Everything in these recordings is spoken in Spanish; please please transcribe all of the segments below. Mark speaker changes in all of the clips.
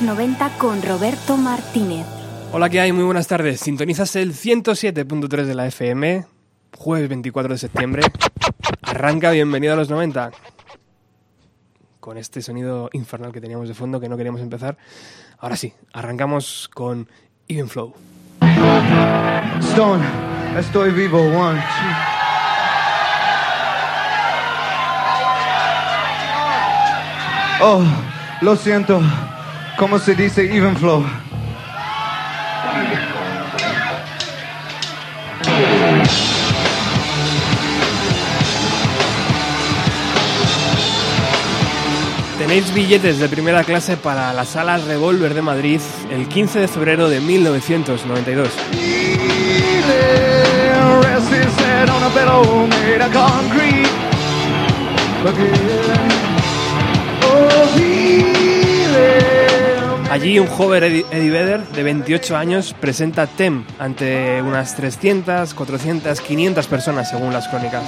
Speaker 1: los 90 con Roberto Martínez.
Speaker 2: Hola, ¿qué hay? Muy buenas tardes. Sintonizas el 107.3 de la FM, jueves 24 de septiembre. Arranca Bienvenido a los 90. Con este sonido infernal que teníamos de fondo que no queríamos empezar. Ahora sí, arrancamos con Even Flow.
Speaker 3: Stone, estoy vivo, one, two. Oh, lo siento. ¿Cómo se dice even flow?
Speaker 2: Tenéis billetes de primera clase para la sala Revolver de Madrid el 15 de febrero de 1992. Allí un joven Eddie Vedder de 28 años presenta TEM ante unas 300, 400, 500 personas según las crónicas.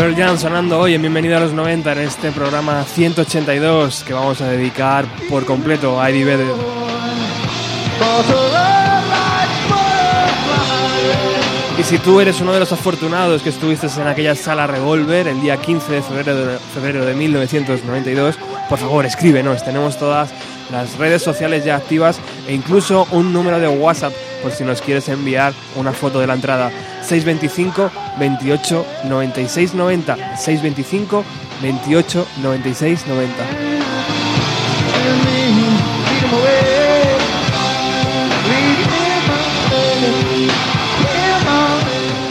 Speaker 4: Pearl Jam sonando hoy en Bienvenido a los 90 en este programa 182 que vamos a dedicar por completo a Eddie Vedder. Y si tú eres uno de los afortunados que estuviste en aquella sala Revolver el día 15 de febrero de, febrero de 1992, por favor escríbenos, tenemos todas las redes sociales ya activas e incluso un número de WhatsApp por si nos quieres enviar una foto de la entrada. 625 28 96 90. 625 28 96 90.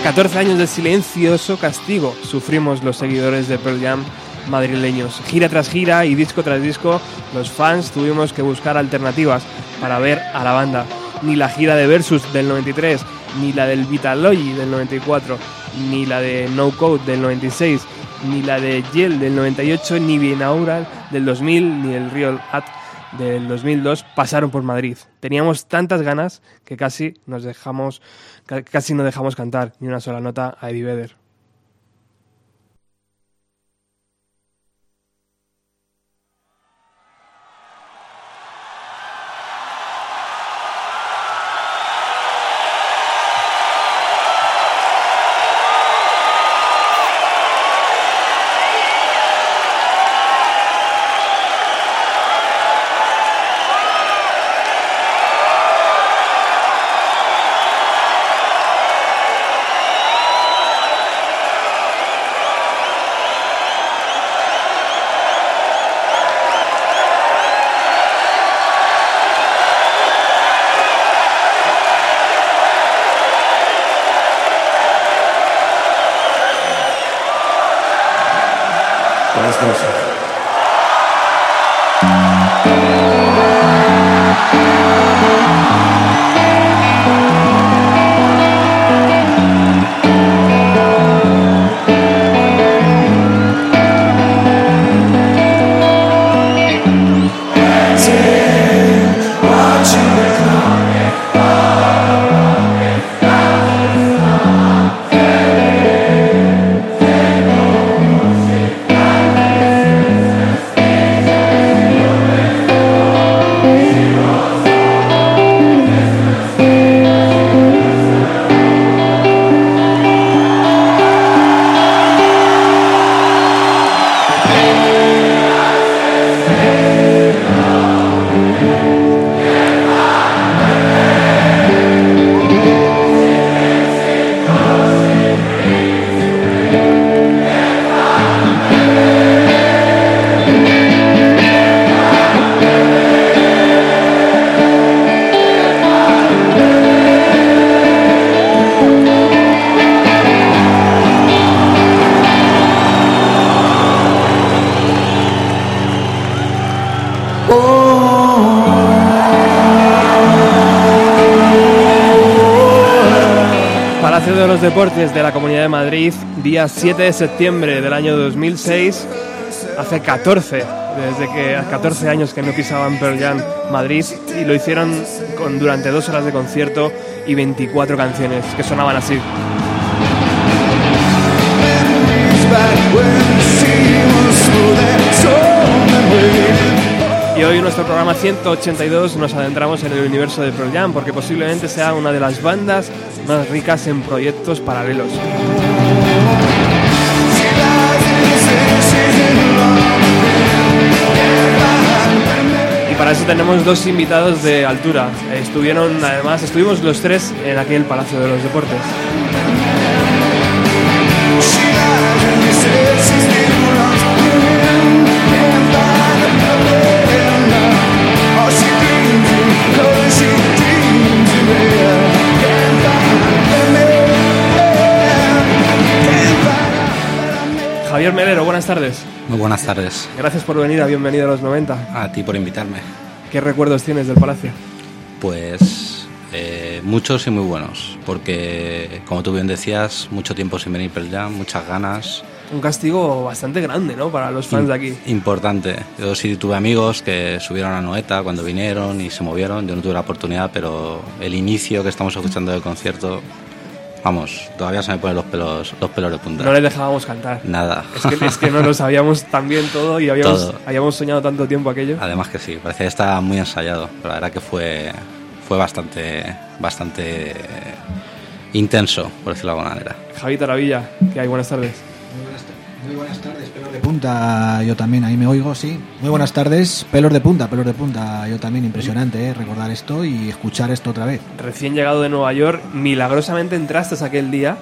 Speaker 4: 14 años de silencioso castigo sufrimos los seguidores de Pearl Jam madrileños. Gira tras gira y disco tras disco, los fans tuvimos que buscar alternativas para ver a la banda. Ni la gira de Versus del 93, ni la del Vitalogy del 94, ni la de No Code del 96, ni la de Yell del 98, ni Binaural del 2000, ni el Real At del 2002 pasaron por Madrid. Teníamos tantas ganas que casi nos dejamos, casi no dejamos cantar ni una sola nota a Eddie Vedder. Deportes de la Comunidad de Madrid, día 7 de septiembre del año 2006, hace 14, desde que 14 años que no pisaban Pearl Jam Madrid y lo hicieron con, durante dos horas de concierto y 24 canciones que sonaban así. Y hoy en nuestro programa 182 nos adentramos en el universo de Pearl Jam porque posiblemente sea una de las bandas más ricas en proyectos paralelos. Y para eso tenemos dos invitados de altura. Estuvieron, además, estuvimos los tres en aquel Palacio de los Deportes. Javier Melero, buenas tardes.
Speaker 5: Muy buenas tardes.
Speaker 4: Gracias por venir a Bienvenido a los 90.
Speaker 5: A ti por invitarme.
Speaker 4: ¿Qué recuerdos tienes del Palacio?
Speaker 5: Pues eh, muchos y muy buenos, porque como tú bien decías, mucho tiempo sin venir Pearl Jam, muchas ganas.
Speaker 4: Un castigo bastante grande, ¿no? Para los fans de aquí.
Speaker 5: Importante. Yo sí tuve amigos que subieron a Noeta cuando vinieron y se movieron. Yo no tuve la oportunidad, pero el inicio que estamos escuchando del concierto vamos, todavía se me ponen los pelos, los pelos de punta.
Speaker 4: No le dejábamos cantar.
Speaker 5: Nada.
Speaker 4: Es que, es que no lo sabíamos tan bien todo y habíamos,
Speaker 5: Todo.
Speaker 4: habíamos soñado tanto tiempo aquello.
Speaker 5: Además que sí, parecía que estaba muy ensayado, pero la verdad que fue, fue bastante, bastante intenso, por decirlo de alguna manera.
Speaker 4: Javi Taravilla, que hay buenas tardes.
Speaker 6: Muy buenas tardes, de punta, yo también, ahí me oigo, sí. Muy buenas tardes, pelos de punta, pelos de punta, yo también, impresionante, ¿eh? recordar esto y escuchar esto otra vez.
Speaker 4: Recién llegado de Nueva York, milagrosamente entraste aquel día.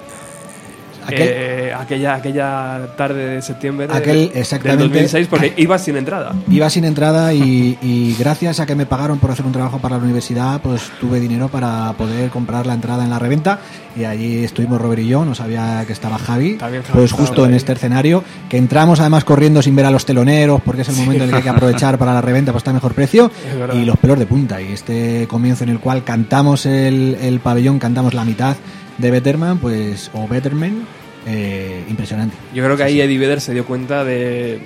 Speaker 6: Aquel-
Speaker 4: eh, aquella, aquella tarde de septiembre
Speaker 6: Aquel,
Speaker 4: del
Speaker 6: exactamente.
Speaker 4: 2006, porque ibas sin entrada.
Speaker 6: Iba sin entrada y, y gracias a que me pagaron por hacer un trabajo para la universidad, pues tuve dinero para poder comprar la entrada en la reventa y allí estuvimos Robert y yo, no sabía que estaba Javi, pues justo en este escenario, que entramos además corriendo sin ver a los teloneros porque es el momento en el que hay que aprovechar para la reventa, pues está a mejor precio y los pelos de punta y este comienzo en el cual cantamos el, el pabellón, cantamos la mitad de Betterman, pues o Betterman, eh, impresionante.
Speaker 4: Yo creo que ahí Eddie Vedder se dio cuenta de.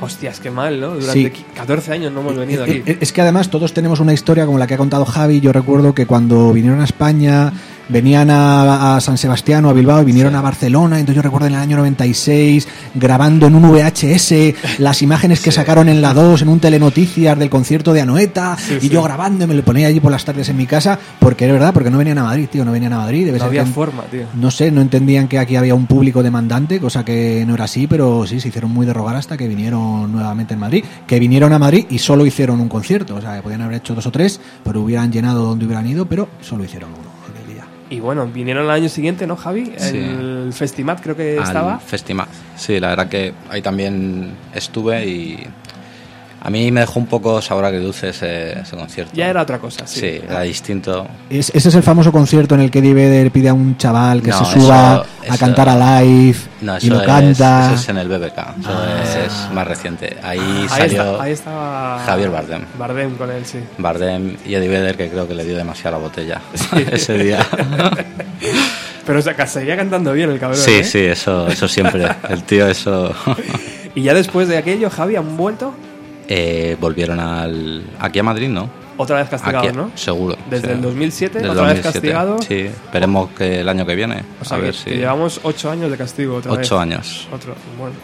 Speaker 4: Hostias, qué mal, ¿no? Durante
Speaker 6: Sí.
Speaker 4: 14 años no hemos venido aquí.
Speaker 6: Eh, Es que además todos tenemos una historia como la que ha contado Javi. Yo recuerdo que cuando vinieron a España, venían a, a San Sebastián o a Bilbao y vinieron a Barcelona. Entonces yo recuerdo en el año 96 grabando en un VHS las imágenes que sacaron en la 2 en un telenoticias del concierto de Anoeta.
Speaker 4: Sí,
Speaker 6: y yo grabando y me lo ponía allí por las tardes en mi casa. Porque era verdad, porque no venían a Madrid, tío. No venían a Madrid. Debe
Speaker 4: No
Speaker 6: ser
Speaker 4: había
Speaker 6: que-
Speaker 4: forma, tío.
Speaker 6: no sé, no entendían que aquí había un público demandante, cosa que no era así, pero sí, se hicieron muy de rogar hasta que vinieron nuevamente en Madrid. Que vinieron a Madrid y solo hicieron un concierto, o sea, que podían haber hecho dos o tres, pero hubieran llenado donde hubieran ido, pero solo hicieron uno.
Speaker 4: Y bueno, vinieron el año siguiente, ¿no, Javi?
Speaker 5: Sí.
Speaker 4: El Festimat creo que
Speaker 5: Al
Speaker 4: estaba.
Speaker 5: Festimaz. Sí, la verdad que ahí también estuve y a mí me dejó un poco sabor agridulce ese, ese concierto.
Speaker 4: Ya era otra cosa, sí.
Speaker 5: Sí, era distinto.
Speaker 6: Es- ese es el famoso concierto en el que Eddie Vedder pide a un chaval que
Speaker 5: No,
Speaker 6: se suba
Speaker 5: eso-
Speaker 6: a
Speaker 5: eso-
Speaker 6: cantar a live
Speaker 5: No,
Speaker 6: y lo
Speaker 5: es,
Speaker 6: canta.
Speaker 5: eso es en el BBK. Eso
Speaker 6: Ah.
Speaker 5: es más reciente. Ahí
Speaker 4: Ahí,
Speaker 5: salió
Speaker 4: está- ahí estaba
Speaker 5: Javier Bardem.
Speaker 4: Bardem con él, sí.
Speaker 5: Bardem y Eddie Vedder, que creo que le dio demasiada la botella ese día.
Speaker 4: Pero o sea, seguía cantando bien el cabrón.
Speaker 5: sí,
Speaker 4: ¿eh?
Speaker 5: sí, eso, eso siempre. El tío, eso.
Speaker 4: Y ya después de aquello, Javi, han vuelto
Speaker 5: Eh, volvieron al, aquí a Madrid, ¿no?
Speaker 4: otra vez castigados,
Speaker 5: Aquí,
Speaker 4: ¿no?
Speaker 5: Seguro.
Speaker 4: Desde
Speaker 5: sí.
Speaker 4: el 2007,
Speaker 5: Desde
Speaker 4: otra vez
Speaker 5: 2007.
Speaker 4: castigado.
Speaker 5: Sí, esperemos que el año que viene.
Speaker 4: O sea,
Speaker 5: a
Speaker 4: que,
Speaker 5: ver si.
Speaker 4: llevamos ocho años de castigo otra vez.
Speaker 5: Ocho años.
Speaker 4: Otro, bueno.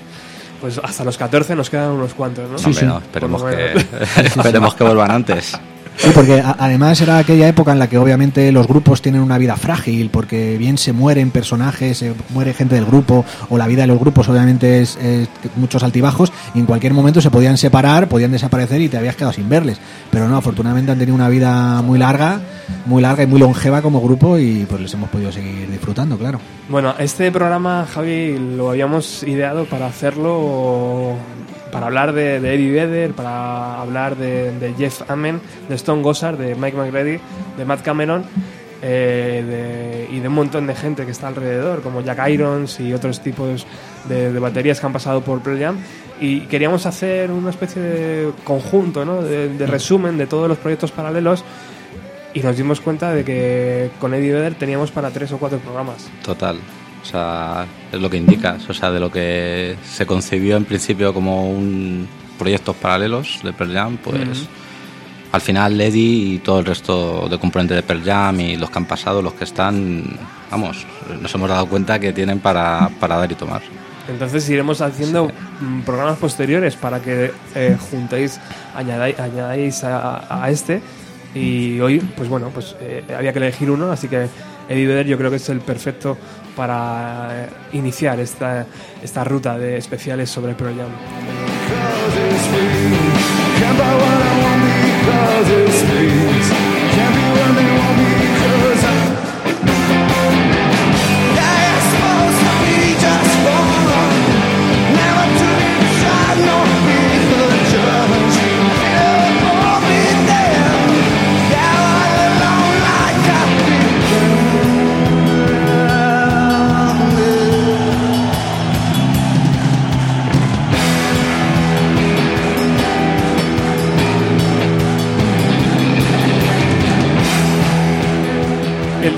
Speaker 4: Pues hasta los 14 nos quedan unos cuantos, ¿no?
Speaker 5: Hombre,
Speaker 6: sí.
Speaker 5: no, esperemos, que, esperemos que vuelvan antes.
Speaker 6: Sí, porque además era aquella época en la que obviamente los grupos tienen una vida frágil, porque bien se mueren personajes, se muere gente del grupo, o la vida de los grupos obviamente es, es muchos altibajos, y en cualquier momento se podían separar, podían desaparecer y te habías quedado sin verles. Pero no, afortunadamente han tenido una vida muy larga, muy larga y muy longeva como grupo, y pues les hemos podido seguir disfrutando, claro.
Speaker 4: Bueno, este programa, Javi, lo habíamos ideado para hacerlo, para hablar de, de Eddie Vedder, para hablar de, de Jeff Amen, de Stone Gossard, de Mike McReady, de Matt Cameron eh, de- y de un montón de gente que está alrededor, como Jack Irons y otros tipos de, baterías que han pasado por Pearl Jam. Y queríamos hacer una especie de conjunto, ¿no? de, de resumen de todos los proyectos paralelos. Y nos dimos cuenta de que con Eddie Vedder teníamos para tres o cuatro programas.
Speaker 5: Total. O sea, es lo que indicas. O sea, de lo que se concibió en principio como un proyectos paralelos de Pearl Jam, pues al final Eddie y todo el resto de componentes de Pearl Jam y los que han pasado, los que están, vamos, nos hemos dado cuenta que tienen para, para dar y tomar.
Speaker 4: Entonces iremos haciendo mm, programas posteriores para que eh, juntéis, añadáis, añadáis a, a este. Y hoy, pues bueno, pues eh, había que elegir uno, así que Eddie Vedder yo creo que es el perfecto para eh, iniciar esta, esta ruta de especiales sobre Pearl Jam.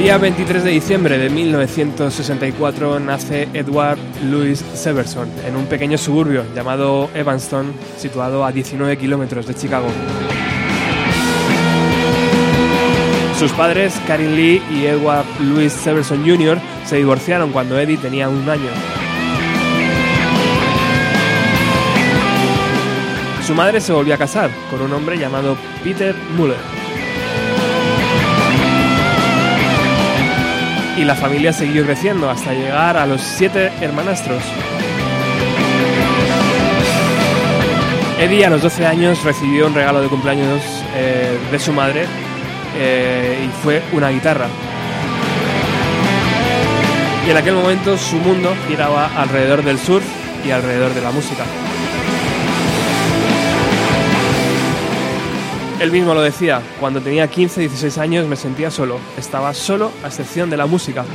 Speaker 4: Día 23 de diciembre de 1964 nace Edward Louis Severson en un pequeño suburbio llamado Evanston, situado a 19 kilómetros de Chicago. Sus padres, Karin Lee y Edward Louis Severson Jr., se divorciaron cuando Eddie tenía un año. Su madre se volvió a casar con un hombre llamado Peter Muller. Y la familia siguió creciendo hasta llegar a los siete hermanastros. Eddie a los 12 años recibió un regalo de cumpleaños eh, de su madre eh, y fue una guitarra. Y en aquel momento su mundo giraba alrededor del surf y alrededor de la música. Él mismo lo decía, cuando tenía 15, 16 años me sentía solo, estaba solo a excepción de la música.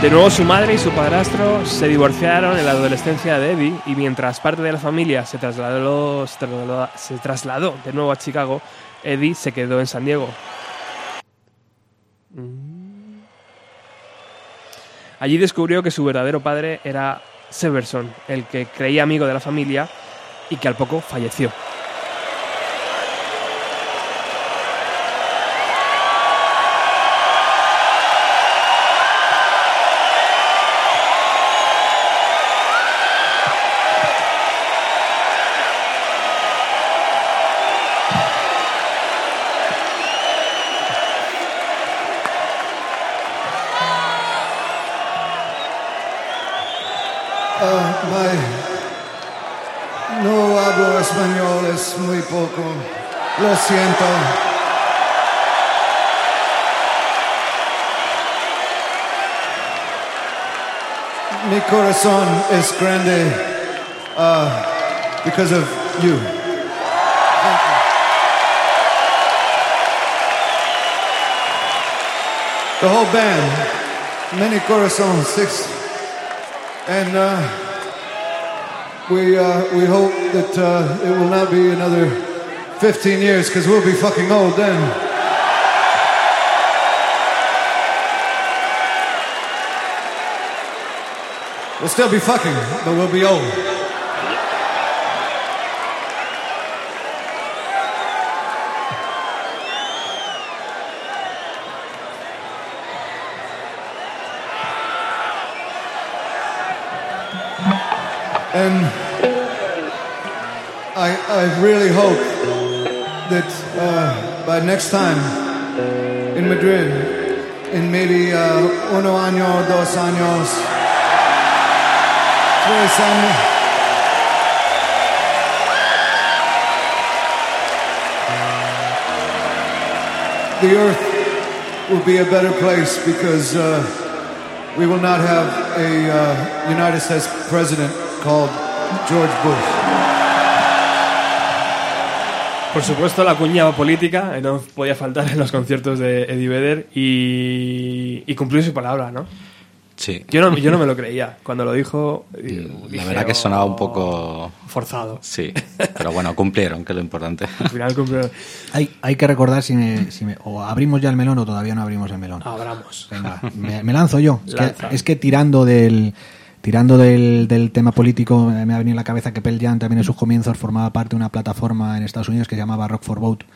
Speaker 4: De nuevo su madre y su padrastro se divorciaron en la adolescencia de Eddie y mientras parte de la familia se trasladó, se trasladó, de nuevo a Chicago, Eddie se quedó en San Diego. Mm. Allí descubrió que su verdadero padre era Severson, el que creía amigo de la familia y que al poco falleció.
Speaker 3: Siento. Mi corazón es grande uh, because of you. The whole band, many corazones, six and uh, we uh, we hope that uh, it will not be another 15 years because we'll be fucking old then. We'll still be fucking, but we'll be old. And I, I really hope uh, next time in Madrid, in maybe uh, uno año, dos años, tres años, the earth will be a better place because uh, we will not have a uh, United States president called George Bush.
Speaker 4: Por supuesto, la cuña política eh, no podía faltar en los conciertos de Eddie Vedder y, y cumplió su palabra, ¿no?
Speaker 5: Sí.
Speaker 4: Yo no, yo no me lo creía. Cuando lo dijo, eh,
Speaker 5: La verdad que sonaba un
Speaker 4: "Oh,
Speaker 5: poco...
Speaker 4: forzado.
Speaker 5: Sí, pero bueno, cumplieron, que es lo importante.
Speaker 4: Al final cumplió.
Speaker 6: Hay, hay que recordar si me, si me- o abrimos ya el melón o todavía no abrimos el melón.
Speaker 4: Abramos.
Speaker 6: Venga, me, me lanzo yo. Es que, es que tirando del tirando del, del tema político eh, me ha venido en la cabeza que Pearl Jam también en sus comienzos formaba parte de una plataforma en Estados Unidos que se llamaba Rock for Vote,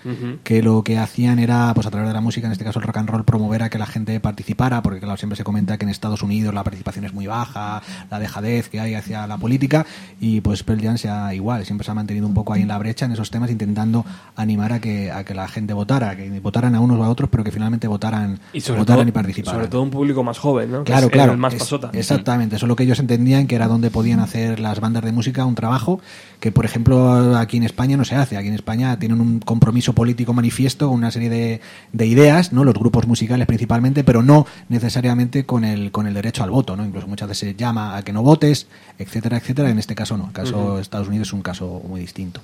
Speaker 6: que lo que hacían era, pues a través de la música, en este caso el rock and roll, promover a que la gente participara, porque claro, siempre se comenta que en Estados Unidos la participación es muy baja, la dejadez que hay hacia la política, y pues Pearl Jam sea igual, siempre se ha mantenido un poco ahí en la brecha en esos temas, intentando animar a que, a que la gente votara, que votaran a unos o a otros, pero que finalmente votaran
Speaker 4: Y sobre,
Speaker 6: votaran
Speaker 4: todo,
Speaker 6: y participaran.
Speaker 4: sobre todo un público más joven, ¿no? Que
Speaker 6: Claro,
Speaker 4: es
Speaker 6: claro.
Speaker 4: El más
Speaker 6: es-
Speaker 4: pasota.
Speaker 6: Exactamente, eso es lo que ellos entendían que era donde podían hacer las bandas de música un trabajo que, por ejemplo, aquí en España no se hace. Aquí en España tienen un compromiso político manifiesto, una serie de, de ideas, ¿no? Los grupos musicales principalmente, pero no necesariamente con el, con el derecho al voto, ¿no? Incluso muchas veces se llama a que no votes, etcétera, etcétera. En este caso no. El caso de Estados Unidos es un caso muy distinto.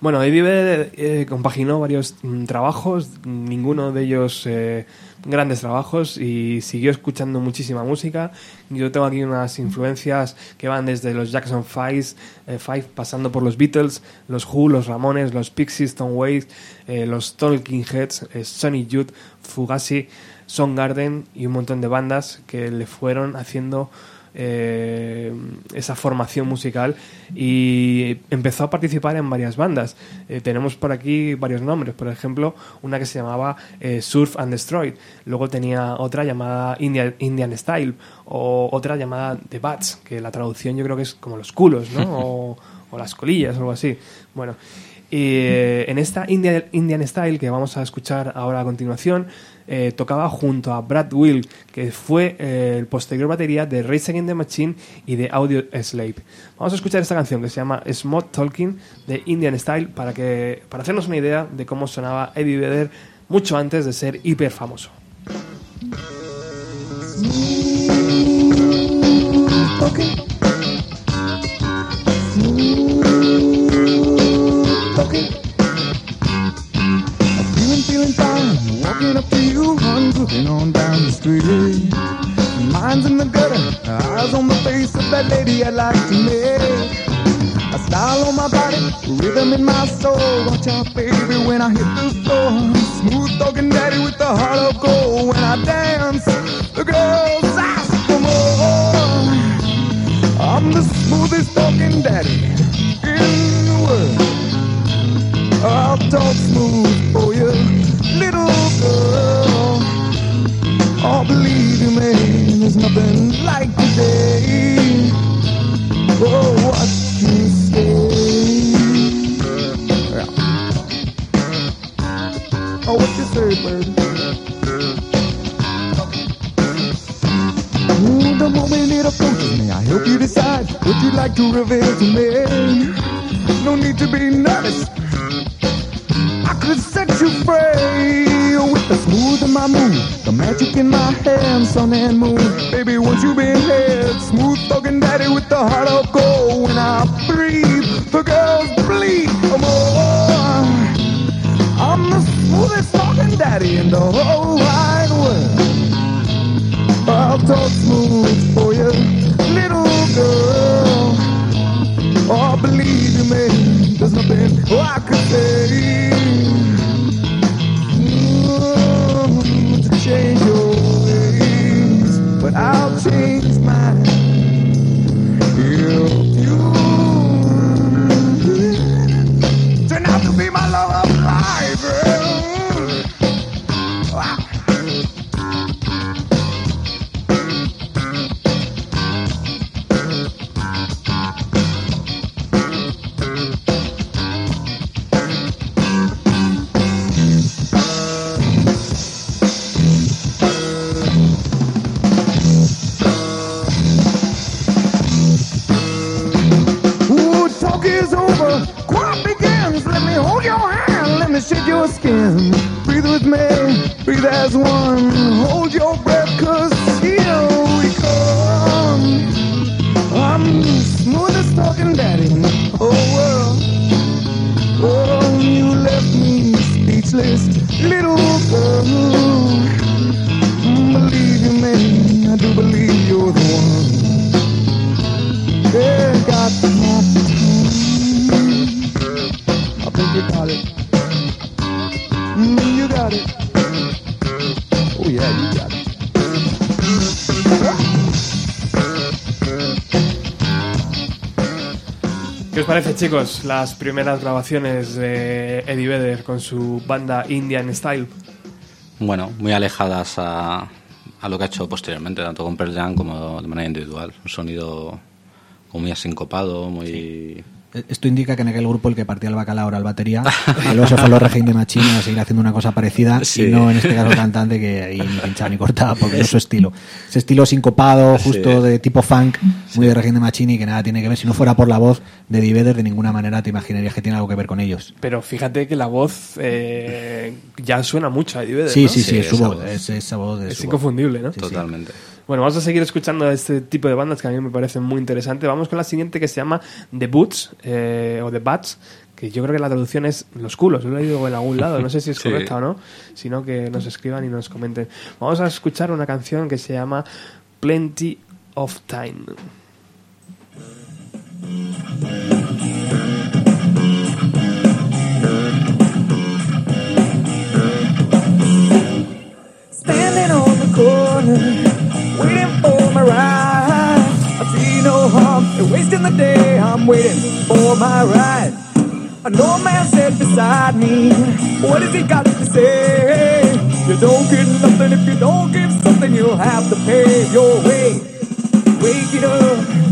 Speaker 4: Bueno, Eddie Vedder eh, compaginó varios mm, trabajos, ninguno de ellos eh, grandes trabajos y siguió escuchando muchísima música. Yo tengo aquí unas influencias que van desde los Jackson Five, eh, Five pasando por los Beatles, los Who, los Ramones, los Pixies, Stone Waves, eh, los Talking Heads, eh, Sonny Youth, Fugazi, Soundgarden y un montón de bandas que le fueron haciendo eh, esa formación musical y empezó a participar en varias bandas. Eh, tenemos por aquí varios nombres, por ejemplo, una que se llamaba eh, Surf and Destroy, luego tenía otra llamada Indian, Indian Style o otra llamada The Bats, que la traducción yo creo que es como los culos, ¿no? o, o las colillas o algo así. Bueno, y eh, en esta Indian, Indian Style que vamos a escuchar ahora a continuación, eh, tocaba junto a Brad Will, que fue eh, el posterior batería de Race Against the Machine y de Audio Slave. Vamos a escuchar esta canción que se llama Smooth Talking de Indian Style para, que, para hacernos una idea de cómo sonaba Eddie Vedder mucho antes de ser hiper famoso.
Speaker 2: Feeling fine, walking up to you, hun, looking on down the street. Minds in the gutter, eyes on the face of that lady I'd like to make. A style on my body, rhythm in my soul. Watch out, baby, when I hit the floor. Smooth talking daddy with the heart of gold. When I dance, the girls ask for more. I'm the smoothest talking daddy in the world. I'll talk smooth Oh, believe you me, there's nothing like today. Oh, what you say? Yeah. Oh, what you say, baby? Ooh, the moment it approaches me, I help you decide what you'd like to reveal to me. No need to be nervous. I could set you free the smooth in my move, the magic in my hand, sun and moon. Baby, once you been here, smooth talking daddy with the heart of gold. When I breathe, the girls bleed more. I'm the smoothest talking daddy in the whole wide world. I'll talk smooth for you, little girl. Oh, believe me, there's nothing I could say change
Speaker 4: chicos, las primeras grabaciones de Eddie Vedder con su banda Indian Style?
Speaker 5: Bueno, muy alejadas a, a lo que ha hecho posteriormente, tanto con Pearl Jam como de manera individual. Un sonido como muy asincopado, muy...
Speaker 6: Esto indica que en aquel grupo el que partía el bacalao era el batería, y luego se fue a los Regimes de Machine a seguir haciendo una cosa parecida,
Speaker 5: Sí.
Speaker 6: y no en este caso cantante que ahí ni pinchaba ni cortaba, porque no es su estilo. Ese estilo sincopado, justo
Speaker 5: Sí.
Speaker 6: de tipo funk, muy de Regine y que nada tiene que ver. Si no fuera por la voz de Eddie Vedder, de ninguna manera te imaginarías que tiene algo que ver con ellos.
Speaker 4: Pero fíjate que la voz eh, ya suena mucho a Eddie Vedder,
Speaker 6: Sí,
Speaker 4: ¿no?
Speaker 6: sí, sí,
Speaker 5: Sí,
Speaker 6: es su voz,
Speaker 5: voz.
Speaker 6: es esa voz de
Speaker 4: Es
Speaker 6: su voz.
Speaker 4: inconfundible, ¿no?
Speaker 5: Totalmente.
Speaker 4: Bueno, vamos a seguir escuchando este tipo de bandas que a mí me parecen muy interesantes. Vamos con la siguiente que se llama The Boots eh, o The Bats, que yo creo que la traducción es los culos. Lo he leído en algún lado, no sé si es
Speaker 5: Sí.
Speaker 4: correcta o no, sino que nos escriban y nos comenten. Vamos a escuchar una canción que se llama Plenty of Time.
Speaker 2: Standing on the corner, waiting for my ride. I see no harm in wasting the day. I'm waiting for my ride. An old man sat beside me. What has he got to say? You don't get nothing if you don't give something. You'll have to pay your way. Wake it up.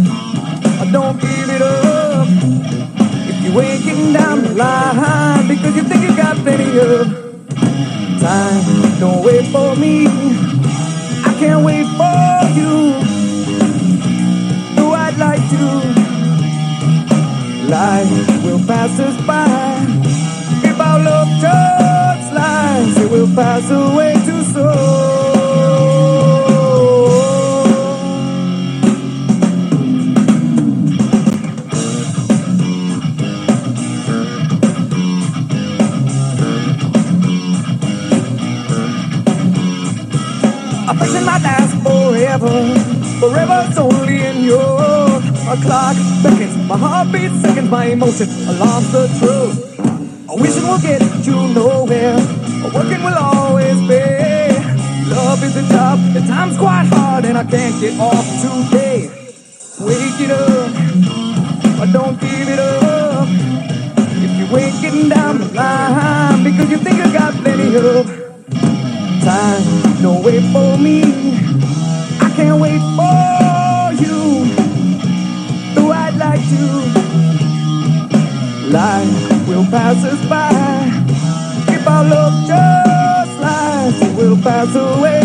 Speaker 2: Don't give it up. If you ain't getting down the line because you think you got plenty of time, don't wait for me. I can't wait for you. Though I'd like to. Life will pass us by. If our love just lies, it will pass away too soon. A clock beckons. My heart beats seconds, my emotion alarms the truth. A wishing will get you nowhere. A working will always be. Love is a job, the time's quite hard, and I can't get off today. Wake it up, but don't give it up. If you ain't getting down the line, because you think you got plenty of time. Don't wait for me. I can't wait for passes by. If our love just lies, we'll pass away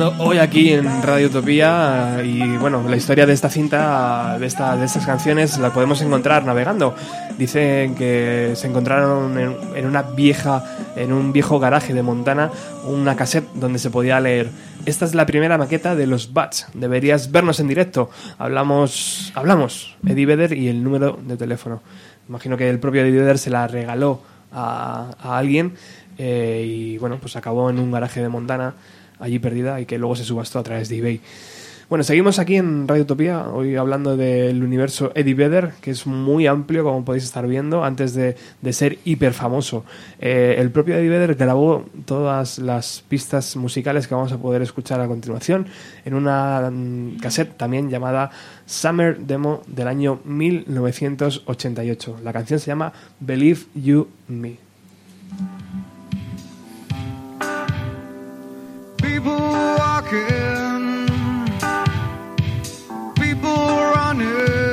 Speaker 4: Hoy aquí en Radio Utopía y bueno, la historia de esta cinta, de, esta, de estas canciones, la podemos encontrar navegando. Dicen que se encontraron en, en una vieja, en un viejo garaje de Montana, una cassette donde se podía leer. Esta es la primera maqueta de los Bats. Deberías vernos en directo. Hablamos, hablamos, Eddie Vedder y el número de teléfono. Imagino que el propio Eddie Vedder se la regaló a, a alguien eh, y bueno, pues acabó en un garaje de Montana allí perdida y que luego se subastó a través de eBay. Bueno, seguimos aquí en Radio Utopía, hoy hablando del universo Eddie Vedder, que es muy amplio, como podéis estar viendo, antes de, de ser hiper famoso. Eh, el propio Eddie Vedder grabó todas las pistas musicales que vamos a poder escuchar a continuación en una mm, cassette también llamada Summer Demo del año 1988. La canción se llama Believe You Me.
Speaker 7: People walking, people running,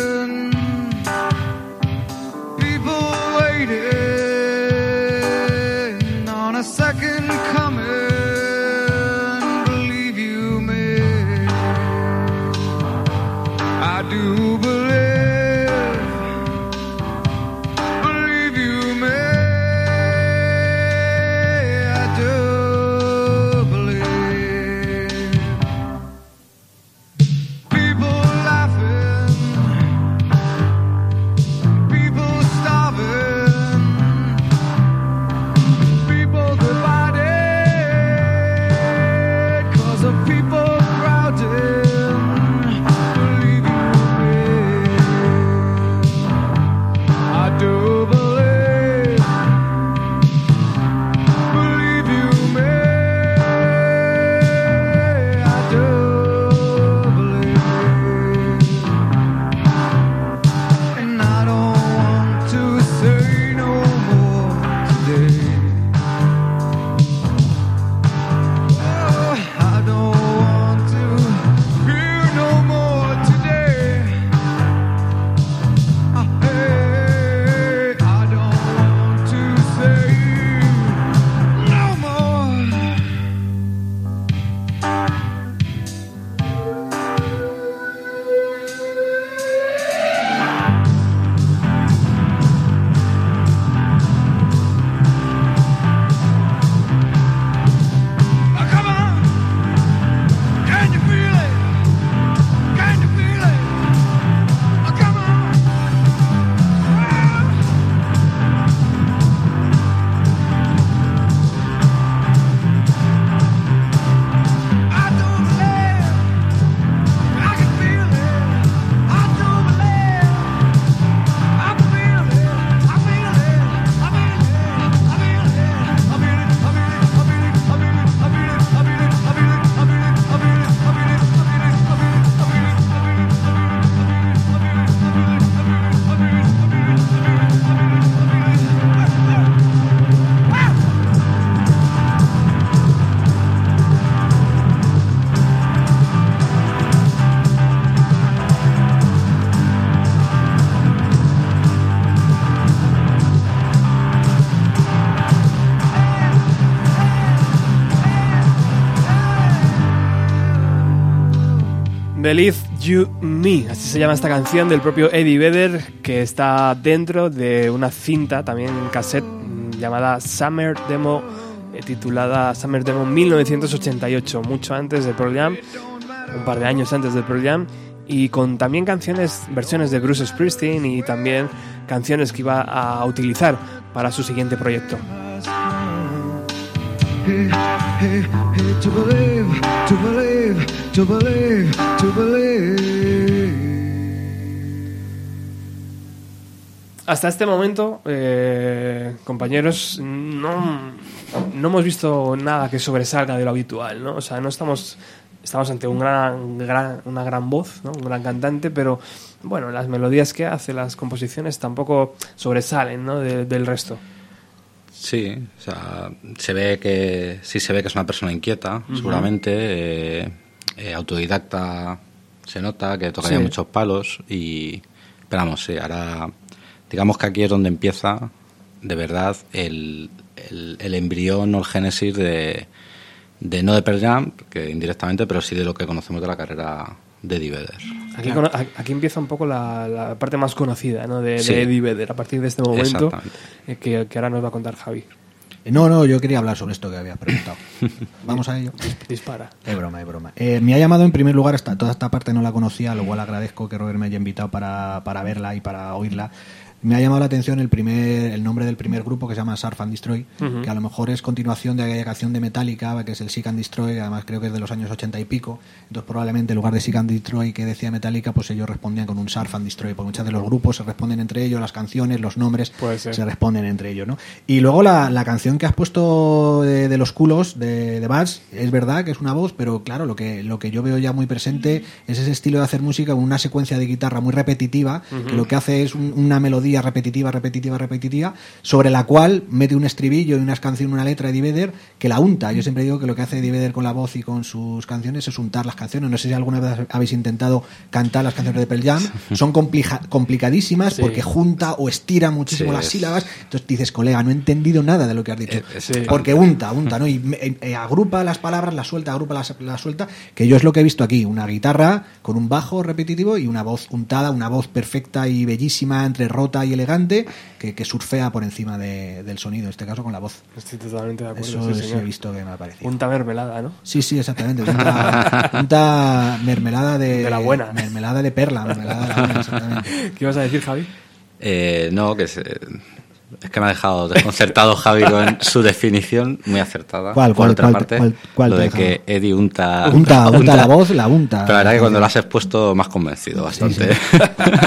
Speaker 7: Believe You Me,
Speaker 4: así se llama esta canción del propio Eddie Vedder, que está dentro de una cinta, también en cassette, mm, llamada Summer Demo, eh, titulada Summer Demo 1988, mucho antes de Pearl Jam, un par de años antes de Pearl Jam, y con también canciones, versiones de Bruce Springsteen y también canciones que iba a utilizar para su siguiente proyecto.
Speaker 7: To believe, to believe.
Speaker 4: Hasta este momento, eh, compañeros, no, no hemos visto nada que sobresalga de lo habitual, ¿no? O sea, no estamos, estamos ante un gran, gran- una gran voz, ¿no? Un gran cantante, pero bueno, las melodías que hace, las composiciones tampoco sobresalen, ¿no? de- del resto.
Speaker 5: Sí, o sea, se ve que sí se ve que es una persona inquieta, seguramente, eh, eh, autodidacta, se nota que tocaría
Speaker 4: Sí.
Speaker 5: muchos palos y, esperamos, sí, ahora, digamos que aquí es donde empieza de verdad el, el, el embrión o el génesis de, de no de Pearl Jam, que indirectamente, pero sí de lo que conocemos de la carrera de Eddie Vedder.
Speaker 4: Aquí, aquí empieza un poco la, la parte más conocida ¿no? de,
Speaker 5: Sí.
Speaker 4: de Eddie Vedder, a partir de este momento eh, que, que ahora nos va a contar Javi.
Speaker 6: No, no, yo quería hablar sobre esto que habías preguntado. Vamos a ello.
Speaker 4: Dispara.
Speaker 6: Es broma, es broma. Eh, me ha llamado en primer lugar, esta, toda esta parte no la conocía, lo cual agradezco que Robert me haya invitado para, para verla y para oírla. Me ha llamado la atención el primer el nombre del primer grupo que se llama Surf and Destroy, que a lo mejor es continuación de aquella canción de Metallica, que es el Seek and Destroy, que además creo que es de los años 80 y pico. Entonces probablemente en lugar de Seek and Destroy que decía Metallica, pues ellos respondían con un Surf and Destroy, porque muchos de los grupos se responden entre ellos, las canciones, los nombres se responden entre ellos, ¿no? Y luego la, la canción que has puesto de, de los culos de, de Bats, es verdad que es una voz, pero claro, lo que, lo que yo veo ya muy presente es ese estilo de hacer música con una secuencia de guitarra muy repetitiva, que lo que hace es un- una melodía repetitiva, repetitiva, repetitiva, sobre la cual mete un estribillo y unas canciones, una letra de Eddie Vedder que la unta. Yo siempre digo que lo que hace Eddie Vedder con la voz y con sus canciones es untar las canciones. No sé si alguna vez habéis intentado cantar las canciones de Pearl Jam. Son complica- complicadísimas
Speaker 4: Sí.
Speaker 6: porque junta o estira muchísimo
Speaker 5: Sí,
Speaker 6: las sílabas. Entonces dices, colega, no he entendido nada de lo que has dicho.
Speaker 5: Eh, eh.
Speaker 6: Porque unta, unta, ¿no? Y eh, eh, agrupa las palabras, las suelta, agrupa las, las suelta. Que yo es lo que he visto aquí: una guitarra con un bajo repetitivo y una voz untada, una voz perfecta y bellísima, entre rota y elegante, que, que surfea por encima de- del sonido, en este caso con la voz.
Speaker 4: Estoy totalmente de acuerdo.
Speaker 6: Eso
Speaker 4: sí,
Speaker 6: sí,
Speaker 4: señor.
Speaker 6: he visto que me ha parecido.
Speaker 4: Punta mermelada, ¿no?
Speaker 6: Sí, sí, exactamente. Unta, unta mermelada de,
Speaker 4: De la buena.
Speaker 6: Mermelada de perla, mermelada de la buena, exactamente.
Speaker 4: ¿Qué ibas a decir, Javi?
Speaker 5: Eh, no, que se- es que me ha dejado desconcertado Javi con su definición, muy acertada.
Speaker 6: ¿Cuál,
Speaker 5: Por
Speaker 6: cuál,
Speaker 5: otra
Speaker 6: cuál-
Speaker 5: parte,
Speaker 6: cuál- cuál
Speaker 5: lo de que? Eddie unta,
Speaker 6: Unta, unta la voz, la unta.
Speaker 5: Pero la verdad que cuando lo has expuesto has convencido bastante.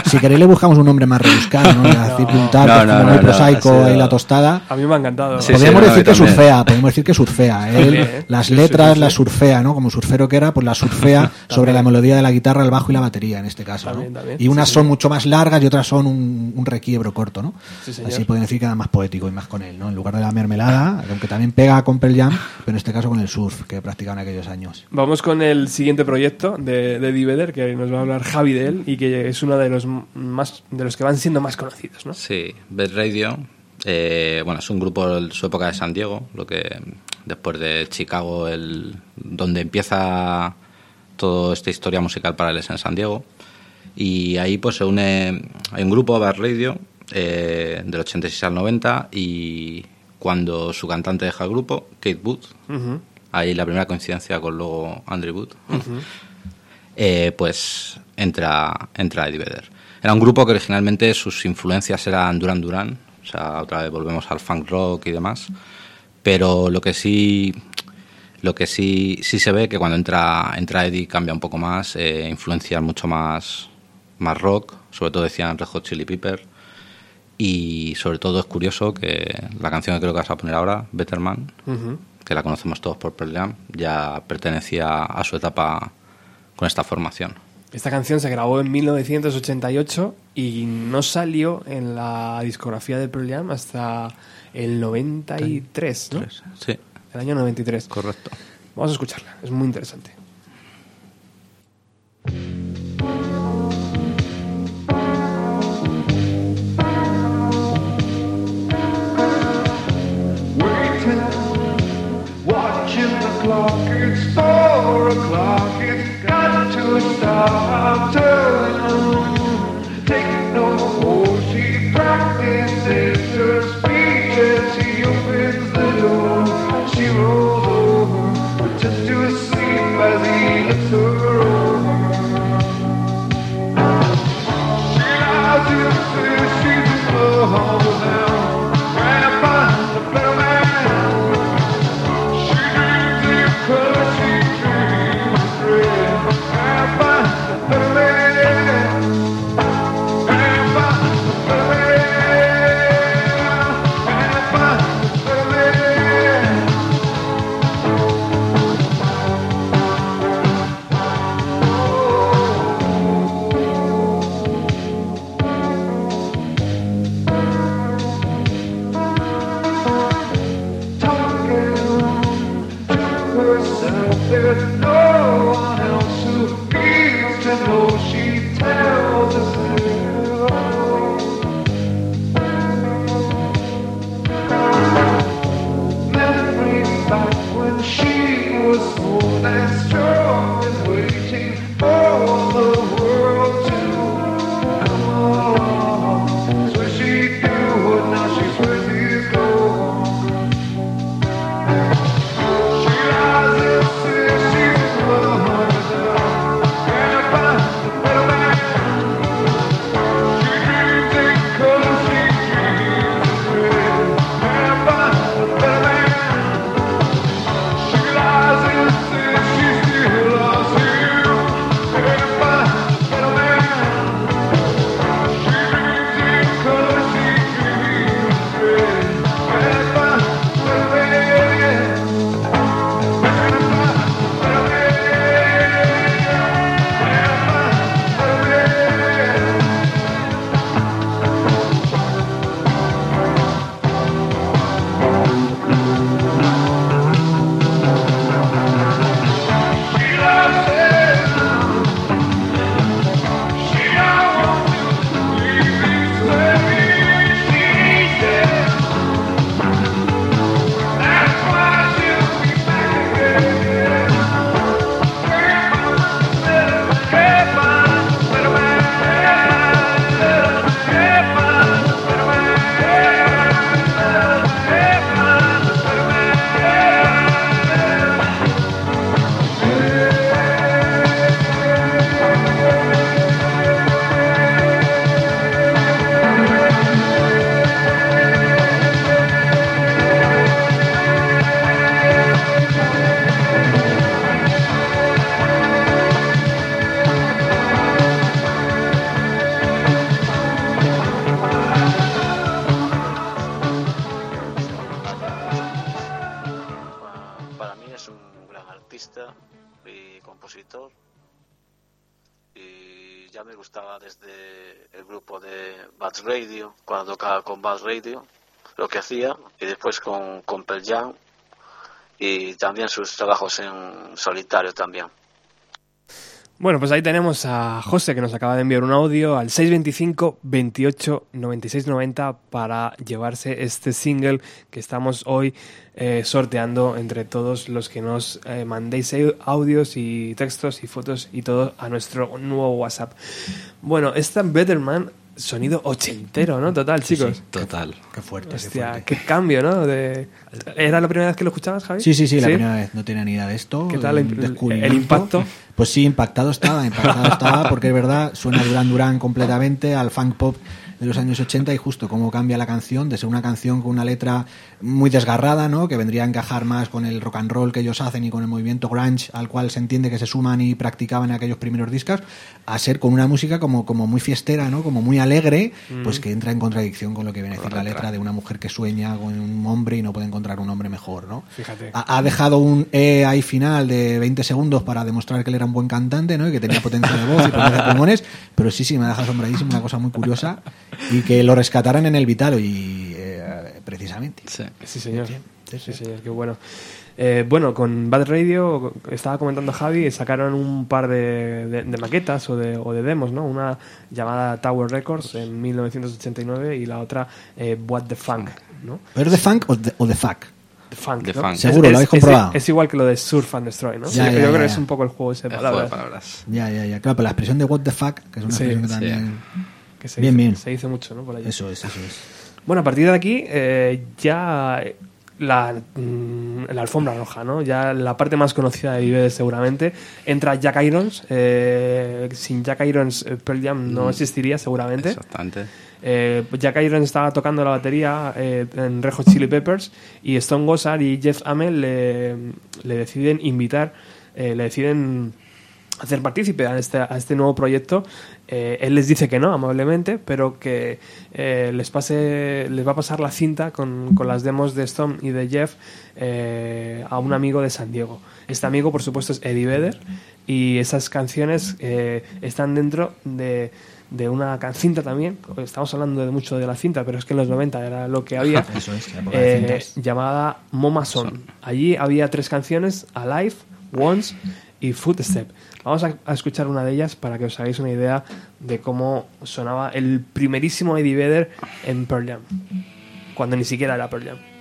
Speaker 6: Si queréis le buscamos un nombre más rebuscado, ¿no? Circuntar,
Speaker 5: No,
Speaker 6: es
Speaker 5: no,
Speaker 6: como
Speaker 5: no,
Speaker 6: muy
Speaker 5: no,
Speaker 6: prosaico
Speaker 5: ha sido-
Speaker 6: ahí la tostada.
Speaker 4: A mí me ha encantado.
Speaker 5: Sí,
Speaker 6: podríamos decir
Speaker 5: y
Speaker 6: que
Speaker 5: también.
Speaker 6: surfea, podríamos decir que surfea. Él las
Speaker 4: Sí, sí,
Speaker 6: letras
Speaker 4: sí, sí.
Speaker 6: las surfea, ¿no? Como surfero que era, pues las surfea sobre la melodía de la guitarra, el bajo y la batería en este caso, ¿no?
Speaker 4: También, también.
Speaker 6: Y unas
Speaker 4: Sí,
Speaker 6: son mucho más largas y otras son un, un requiebro corto, ¿no?
Speaker 4: Sí.
Speaker 6: Así pueden decir que era más poético y más con él, ¿no? En lugar de la mermelada, aunque también pega con Pearl Jam, pero en este caso con el surf que practicaban en aquellos años.
Speaker 4: Vamos con el siguiente proyecto de, de Eddie Vedder, que nos va a hablar Javi de él y que es uno de los más de los que van siendo más conocidos, ¿no?
Speaker 5: Sí, Bad Radio, eh, bueno, es un grupo de su época de San Diego, lo que después de Chicago, el, donde empieza toda esta historia musical para él es en San Diego. Y ahí pues se une, hay un grupo, Bad Radio, eh, del 86 al 90, y cuando su cantante deja el grupo, Kate Booth,
Speaker 4: Ujú.
Speaker 5: ahí la primera coincidencia con luego Andrew Wood, eh, pues entra, entra Eddie Vedder. Era un grupo que originalmente sus influencias eran Duran Duran, o sea, otra vez volvemos al funk rock y demás, pero lo que sí lo que sí, sí se ve que cuando entra, entra Eddie cambia un poco más, eh, influencias mucho más, más rock, sobre todo decían Red Hot Chili Pepper, y sobre todo es curioso que la canción que creo que vas a poner ahora, Better Man, que la conocemos todos por Pearl Jam, ya pertenecía a su etapa con esta formación.
Speaker 4: Esta canción se grabó en 1988 y no salió en la discografía de Pearl Jam hasta el 93, ¿no?
Speaker 5: Sí,
Speaker 4: El año 93.
Speaker 5: correcto.
Speaker 4: Vamos a escucharla, es muy interesante.
Speaker 8: Que hacía, y después con, con Pearl y también sus trabajos en solitario también.
Speaker 4: Bueno, pues ahí tenemos a José que nos acaba de enviar un audio al 625 28 96 90 para llevarse este single que estamos hoy eh, sorteando entre todos los que nos eh, mandéis audios y textos y fotos y todo a nuestro nuevo WhatsApp. Bueno, esta Betterman sonido ochentero, ¿no? Total, chicos.
Speaker 5: Total.
Speaker 6: Qué fuerte.
Speaker 4: Hostia, qué cambio, ¿no? De... ¿Era la primera vez que lo escuchabas, Javi?
Speaker 6: Sí, sí, sí, la primera vez. No tenía ni idea de esto.
Speaker 4: ¿Qué tal el, el impacto?
Speaker 6: Pues sí, impactado estaba, impactado estaba, porque es verdad, suena Duran Duran completamente al funk pop de los años 80 y justo cómo cambia la canción de ser una canción con una letra muy desgarrada, ¿no? Que vendría a encajar más con el rock and roll que ellos hacen y con el movimiento grunge al cual se entiende que se suman y practicaban en aquellos primeros discos, a ser con una música como, como muy fiestera, ¿no? Como muy alegre, pues que entra en contradicción con lo que viene a decir la letra de una mujer que sueña con un hombre y no puede encontrar un hombre mejor, ¿no?
Speaker 4: Fíjate.
Speaker 6: Ha, ha dejado un E ahí final de 20 segundos para demostrar que él era un buen cantante, ¿no? Y que tenía potencia de voz y potencia de pulmones, pero sí, sí, me ha dejado asombradísimo, una cosa muy curiosa, y que lo rescataran en el Vitalo, y eh, precisamente.
Speaker 5: Sí.
Speaker 4: Sí, señor.
Speaker 6: Sí,
Speaker 4: Sí,
Speaker 6: sí.
Speaker 4: señor, qué bueno. Eh, bueno, con Bad Radio, estaba comentando Javi, sacaron un par de, de- de maquetas o de, o de demos, ¿no? Una llamada Tower Records en 1989 y la otra eh, What the Funk, ¿no?
Speaker 6: ¿Pero de funk o de, o de fuck?
Speaker 4: The Funk,
Speaker 5: The
Speaker 4: ¿no?
Speaker 5: Funk.
Speaker 4: Es-
Speaker 6: Seguro,
Speaker 4: es-
Speaker 6: lo habéis
Speaker 4: es-
Speaker 6: comprobado.
Speaker 4: Es, igual que lo de Surf and Destroy, ¿no?
Speaker 6: Ya,
Speaker 4: yo
Speaker 6: ya,
Speaker 4: yo creo
Speaker 6: ya,
Speaker 4: que
Speaker 6: ya.
Speaker 4: es un poco el juego ese de
Speaker 5: El juego de
Speaker 4: palabras.
Speaker 6: Ya, ya, ya. Claro, pero la expresión de what the fuck, que es una
Speaker 4: Sí,
Speaker 6: expresión que
Speaker 4: sí.
Speaker 6: también...
Speaker 4: que se,
Speaker 6: Bien,
Speaker 4: dice,
Speaker 6: bien.
Speaker 4: se dice mucho, ¿no? Por allí.
Speaker 6: Eso es, eso es.
Speaker 4: Bueno, a partir de aquí eh, ya la, mm, la alfombra roja, ¿no? Ya la parte más conocida de Vive seguramente. Entra Jack Irons. eh, sin Jack Irons, eh, Pearl Jam no
Speaker 5: Mm.
Speaker 4: existiría seguramente.
Speaker 5: Exactamente.
Speaker 4: Eh, Jack Irons estaba tocando la batería eh, en Red Hot Chili Peppers y Stone Gossard y Jeff Amell le, le deciden invitar, le deciden hacer partícipe a este, a este nuevo proyecto. Eh, él les dice que no, amablemente, pero que eh, les pase, les va a pasar la cinta con, con las demos de Stone y de Jeff eh, a un amigo de San Diego. Este amigo, por supuesto, es Eddie Vedder y esas canciones eh, están dentro de, de una cinta también. Estamos hablando de mucho de la cinta, pero es que en los 90 era lo que había.
Speaker 6: Eso es,
Speaker 4: eh, llamada Moma Son. Allí había tres canciones, Alive, Once y Footstep. Vamos a, a escuchar una de ellas para que os hagáis una idea de cómo sonaba el primerísimo Eddie Vedder en Pearl Jam, cuando ni siquiera era Pearl Jam.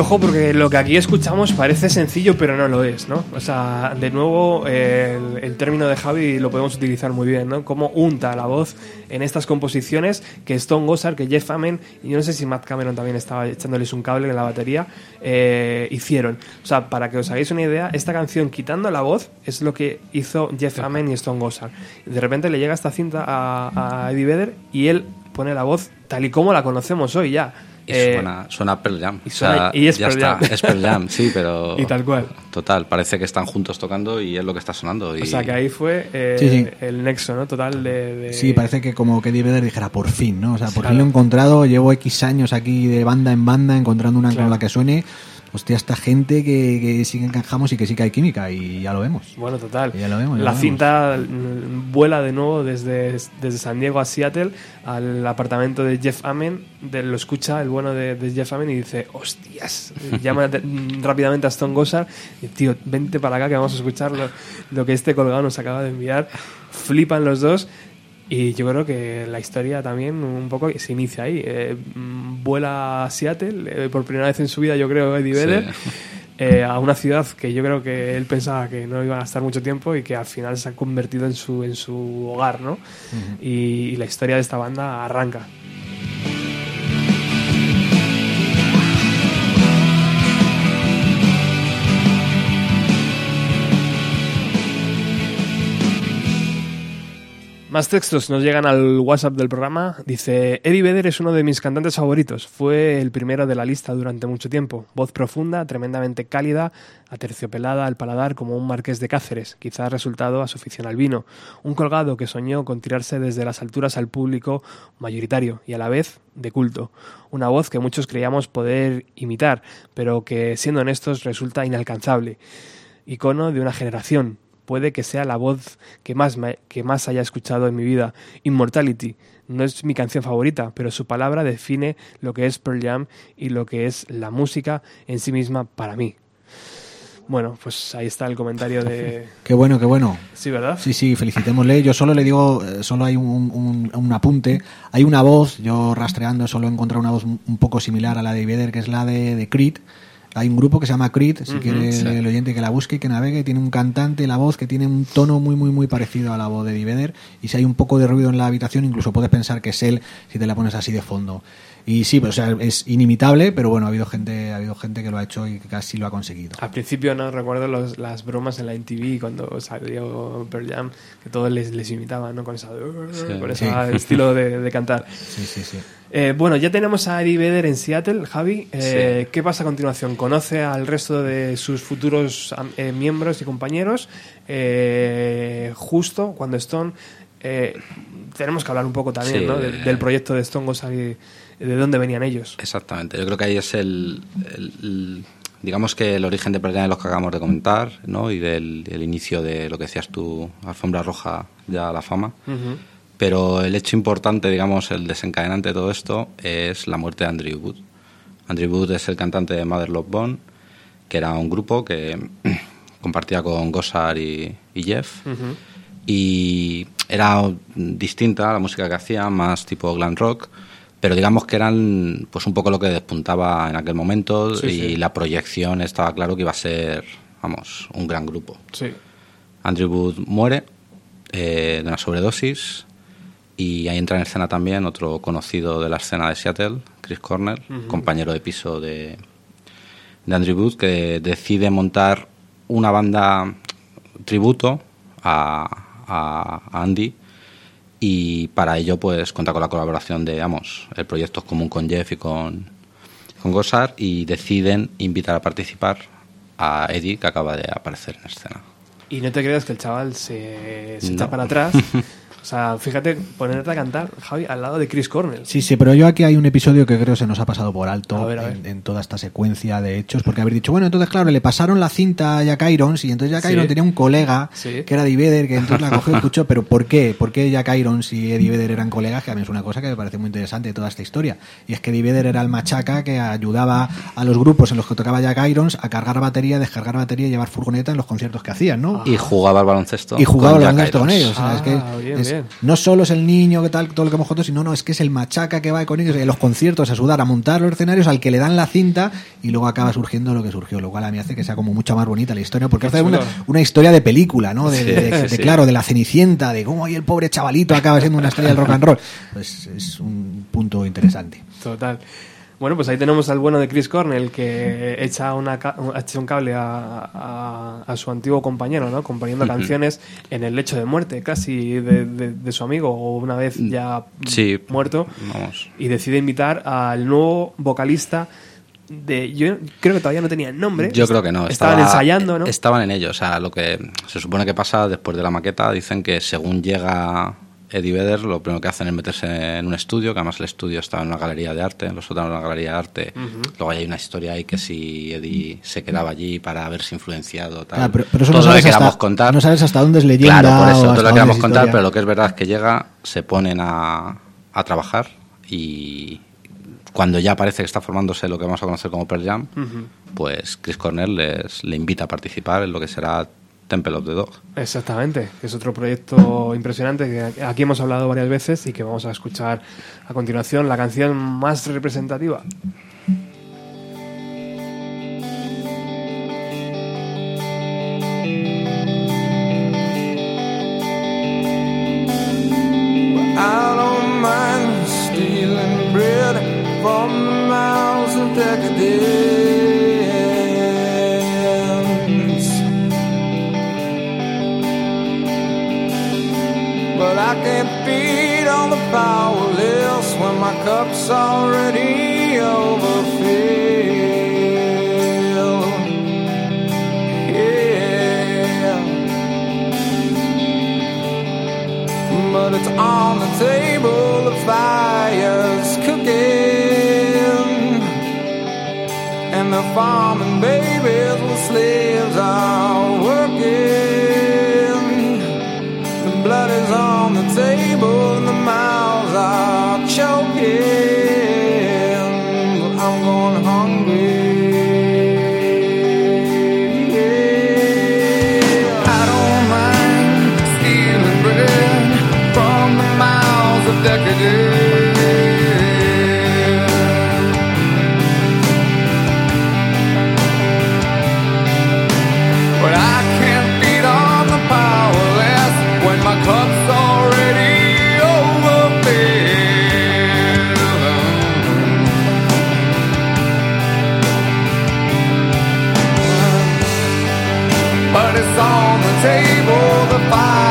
Speaker 4: Ojo, porque lo que aquí escuchamos parece sencillo, pero no lo es, ¿no? O sea, de nuevo, eh, el, el término de Javi lo podemos utilizar muy bien, ¿no? Cómo unta la voz en estas composiciones que Stone Gossard, que Jeff Amen, y yo no sé si Matt Cameron también estaba echándoles un cable en la batería, eh, hicieron. O sea, para que os hagáis una idea, esta canción, quitando la voz, es lo que hizo Jeff Amen y Stone Gossard. De repente le llega esta cinta a, a Eddie Vedder y él pone la voz tal y como la conocemos hoy ya.
Speaker 5: Y
Speaker 4: Eh,
Speaker 5: suena, suena Pearl Jam.
Speaker 4: y suena- y es
Speaker 5: ya
Speaker 4: Pearl
Speaker 5: está,
Speaker 4: Jam.
Speaker 5: Es Pearl Jam, sí, pero.
Speaker 4: Y tal cual.
Speaker 5: Total, parece que están juntos tocando y es lo que está sonando. Y...
Speaker 4: O sea, que ahí fue eh,
Speaker 6: Sí, sí.
Speaker 4: el nexo, ¿no? Total de... de-
Speaker 6: Sí, parece que como que Eddie Vedder dijera por fin, ¿no? O sea, por
Speaker 4: Claro.
Speaker 6: fin lo he encontrado, llevo X años aquí de banda en banda encontrando una
Speaker 4: Claro.
Speaker 6: con la que suene. Hostia, esta gente que, que sí que encajamos y que sí que hay química y ya lo vemos.
Speaker 4: Bueno, total.
Speaker 6: Ya lo vemos, ya
Speaker 4: la
Speaker 6: lo vemos.
Speaker 4: cinta mm, vuela de nuevo desde, desde San Diego a Seattle al apartamento de Jeff Amen. De, lo escucha el bueno de, de Jeff Amen y dice: ¡Hostias! Llama rápidamente a Stone Gossard y tío, vente para acá que vamos a escuchar lo, lo que este colgado nos acaba de enviar. Flipan los dos. Y yo creo que la historia también un poco se inicia ahí. Eh, vuela a Seattle, eh, por primera vez en su vida, yo creo, Eddie
Speaker 5: Sí.
Speaker 4: Vedder eh, a una ciudad que yo creo que él pensaba que no iba a estar mucho tiempo y que al final se ha convertido en su, en su hogar, ¿no? y, y la historia de esta banda arranca. Más textos nos llegan al WhatsApp del programa. Dice, Eddie Vedder es uno de mis cantantes favoritos. Fue el primero de la lista durante mucho tiempo. Voz profunda, tremendamente cálida, aterciopelada al paladar como un marqués de Cáceres, quizás resultado a su afición al vino. Un colgado que soñó con tirarse desde las alturas al público mayoritario y a la vez de culto. Una voz que muchos creíamos poder imitar, pero que, siendo honestos, resulta inalcanzable. Icono de una generación, puede que sea la voz que más, me- que más haya escuchado en mi vida. Immortality no es mi canción favorita, pero su palabra define lo que es Pearl Jam y lo que es la música en sí misma para mí. Bueno, pues ahí está el comentario de...
Speaker 6: Qué bueno, qué bueno.
Speaker 4: Sí, ¿verdad?
Speaker 6: Sí, sí, felicitémosle. Yo solo le digo, eh, solo hay un, un- un apunte. Hay una voz, yo rastreando solo he encontrado una voz un poco similar a la de Vedder, que es la de, de Creed. Hay un grupo que se llama Creed, si quiere
Speaker 5: sí.
Speaker 6: el oyente que la busque y que navegue, tiene un cantante, la voz que tiene un tono muy, muy, muy parecido a la voz de Eddie Vedder. Y si hay un poco de ruido en la habitación, incluso puedes pensar que es él si te la pones así de fondo. Y sí, pues, o sea, es inimitable, pero bueno, ha habido gente, ha habido gente que lo ha hecho y que casi lo ha conseguido.
Speaker 4: Al principio no recuerdo los- las bromas en la MTV cuando salió Pearl Jam, que todos les, les imitaban, ¿no? Con, esa, con ese
Speaker 6: Sí.
Speaker 4: estilo de, de cantar.
Speaker 6: Sí, sí, sí.
Speaker 4: Eh, bueno, ya tenemos a Eddie Vedder en Seattle, Javi. Eh, ¿Qué pasa a continuación? ¿Conoce al resto de sus futuros eh, miembros y compañeros? Eh, justo cuando Stone... eh, tenemos que hablar un poco también
Speaker 5: Sí.
Speaker 4: ¿no? de- del proyecto de Stone Gossard y de dónde venían ellos.
Speaker 5: Exactamente, yo creo que ahí es el, el- el- digamos que el origen de Jam de los que acabamos de comentar, ¿no? Y del el inicio de lo que decías tú, alfombra roja ya la fama. Pero el hecho importante, digamos, el desencadenante de todo esto es la muerte de Andrew Wood. Andrew Wood es el cantante de Mother Love Bone, que era un grupo que compartía con Gossard y, y Jeff. Y era distinta la música que hacían, más tipo glam rock, pero digamos que eran pues un poco lo que despuntaba en aquel momento
Speaker 4: Sí,
Speaker 5: y
Speaker 4: sí.
Speaker 5: la proyección estaba claro que iba a ser, vamos, un gran grupo.
Speaker 4: Sí.
Speaker 5: Andrew Wood muere eh, de una sobredosis y ahí entra en escena también otro conocido de la escena de Seattle, Chris Cornell, compañero de piso de, de Andrew Wood, que decide montar una banda tributo a, a- a Andy y para ello pues cuenta con la colaboración de, digamos, el proyecto es común con Jeff y con, con Gossard y deciden invitar a participar a Eddie que acaba de aparecer en escena.
Speaker 4: Y no te creas que el chaval se, se echa
Speaker 5: No.
Speaker 4: para atrás. O sea, fíjate, ponerte a cantar, Javi, al lado de Chris Cornell.
Speaker 6: Sí, sí, pero yo aquí hay un episodio que creo se nos ha pasado por alto
Speaker 4: A ver, a ver.
Speaker 6: En, en toda esta secuencia de hechos, porque haber dicho, bueno, entonces claro, le pasaron la cinta a Jack Irons y entonces Jack
Speaker 4: Sí.
Speaker 6: Irons tenía un colega
Speaker 4: Sí.
Speaker 6: que era Eddie Vedder, que entonces la cogió y escuchó, pero ¿por qué? ¿Por qué Jack Irons y Eddie Vedder eran colegas? Que a mí es una cosa que me parece muy interesante de toda esta historia. Y es que Eddie Vedder era el machaca que ayudaba a los grupos en los que tocaba Jack Irons a cargar batería, descargar batería y llevar furgoneta en los conciertos que hacían, ¿no?
Speaker 5: Y jugaba al baloncesto.
Speaker 6: y jugaba
Speaker 5: con
Speaker 6: al baloncesto con
Speaker 5: Irons.
Speaker 6: ellos. o sea, es que
Speaker 4: Ah, bien,
Speaker 6: es,
Speaker 4: bien.
Speaker 6: no solo es el niño que tal, todo lo que hemos contado, sino no, es que es el machaca que va con ellos en los conciertos a sudar, a montar los escenarios, al que le dan la cinta y luego acaba surgiendo lo que surgió, lo cual a mí hace que sea como mucho más bonita la historia, porque hace una, una historia de película, ¿no? De,
Speaker 5: Sí,
Speaker 6: de- de- de,
Speaker 5: sí.
Speaker 6: claro, de la cenicienta, de cómo ahí el pobre chavalito acaba siendo una estrella del rock and roll. Pues es un punto interesante.
Speaker 4: Total. Bueno, pues ahí tenemos al bueno de Chris Cornell que echa, una echa un cable a, a- a su antiguo compañero, ¿no? Componiendo canciones en el lecho de muerte casi de, de- de su amigo o una vez ya
Speaker 5: Mm, Sí.
Speaker 4: muerto
Speaker 5: Vamos.
Speaker 4: y decide invitar al nuevo vocalista de yo creo que todavía no tenía nombre
Speaker 5: Yo creo que no.
Speaker 4: estaban
Speaker 5: estaba-
Speaker 4: ensayando no
Speaker 5: Estaban en ello. O sea, lo que se supone que pasa después de la maqueta, dicen que según llega Eddie Vedder, lo primero que hacen es meterse en un estudio, que además el estudio está en una galería de arte, los otros en una galería de arte. Luego hay una historia ahí que si Eddie se quedaba allí para haberse influenciado, tal.
Speaker 6: Claro, pero, pero eso
Speaker 5: todo
Speaker 6: no
Speaker 5: lo que
Speaker 6: sabes,
Speaker 5: queramos
Speaker 6: hasta,
Speaker 5: contar.
Speaker 6: no sabes hasta dónde es leyenda.
Speaker 5: Claro, por eso,
Speaker 6: hasta
Speaker 5: todo lo
Speaker 6: dónde
Speaker 5: queramos contar,
Speaker 6: historia.
Speaker 5: pero lo que es verdad es que llega, se ponen a, a trabajar y cuando ya parece que está formándose lo que vamos a conocer como Pearl Jam,
Speaker 4: Ujú.
Speaker 5: pues Chris Cornell les, le invita a participar en lo que será Temple of the Dog.
Speaker 4: Exactamente, es otro proyecto impresionante que aquí hemos hablado varias veces y que vamos a escuchar a continuación la canción más representativa.
Speaker 2: I don't mind stealing bread from the mouths of decadence. I can't feed all the powerless when my cup's already overfilled. Yeah. But it's on the table, the fire's cooking. And the farming babies with slaves are working. Blood is on the table and the mouths are choking. I'm going hungry. I don't mind stealing bread from the mouths of decadence. Table, the fire's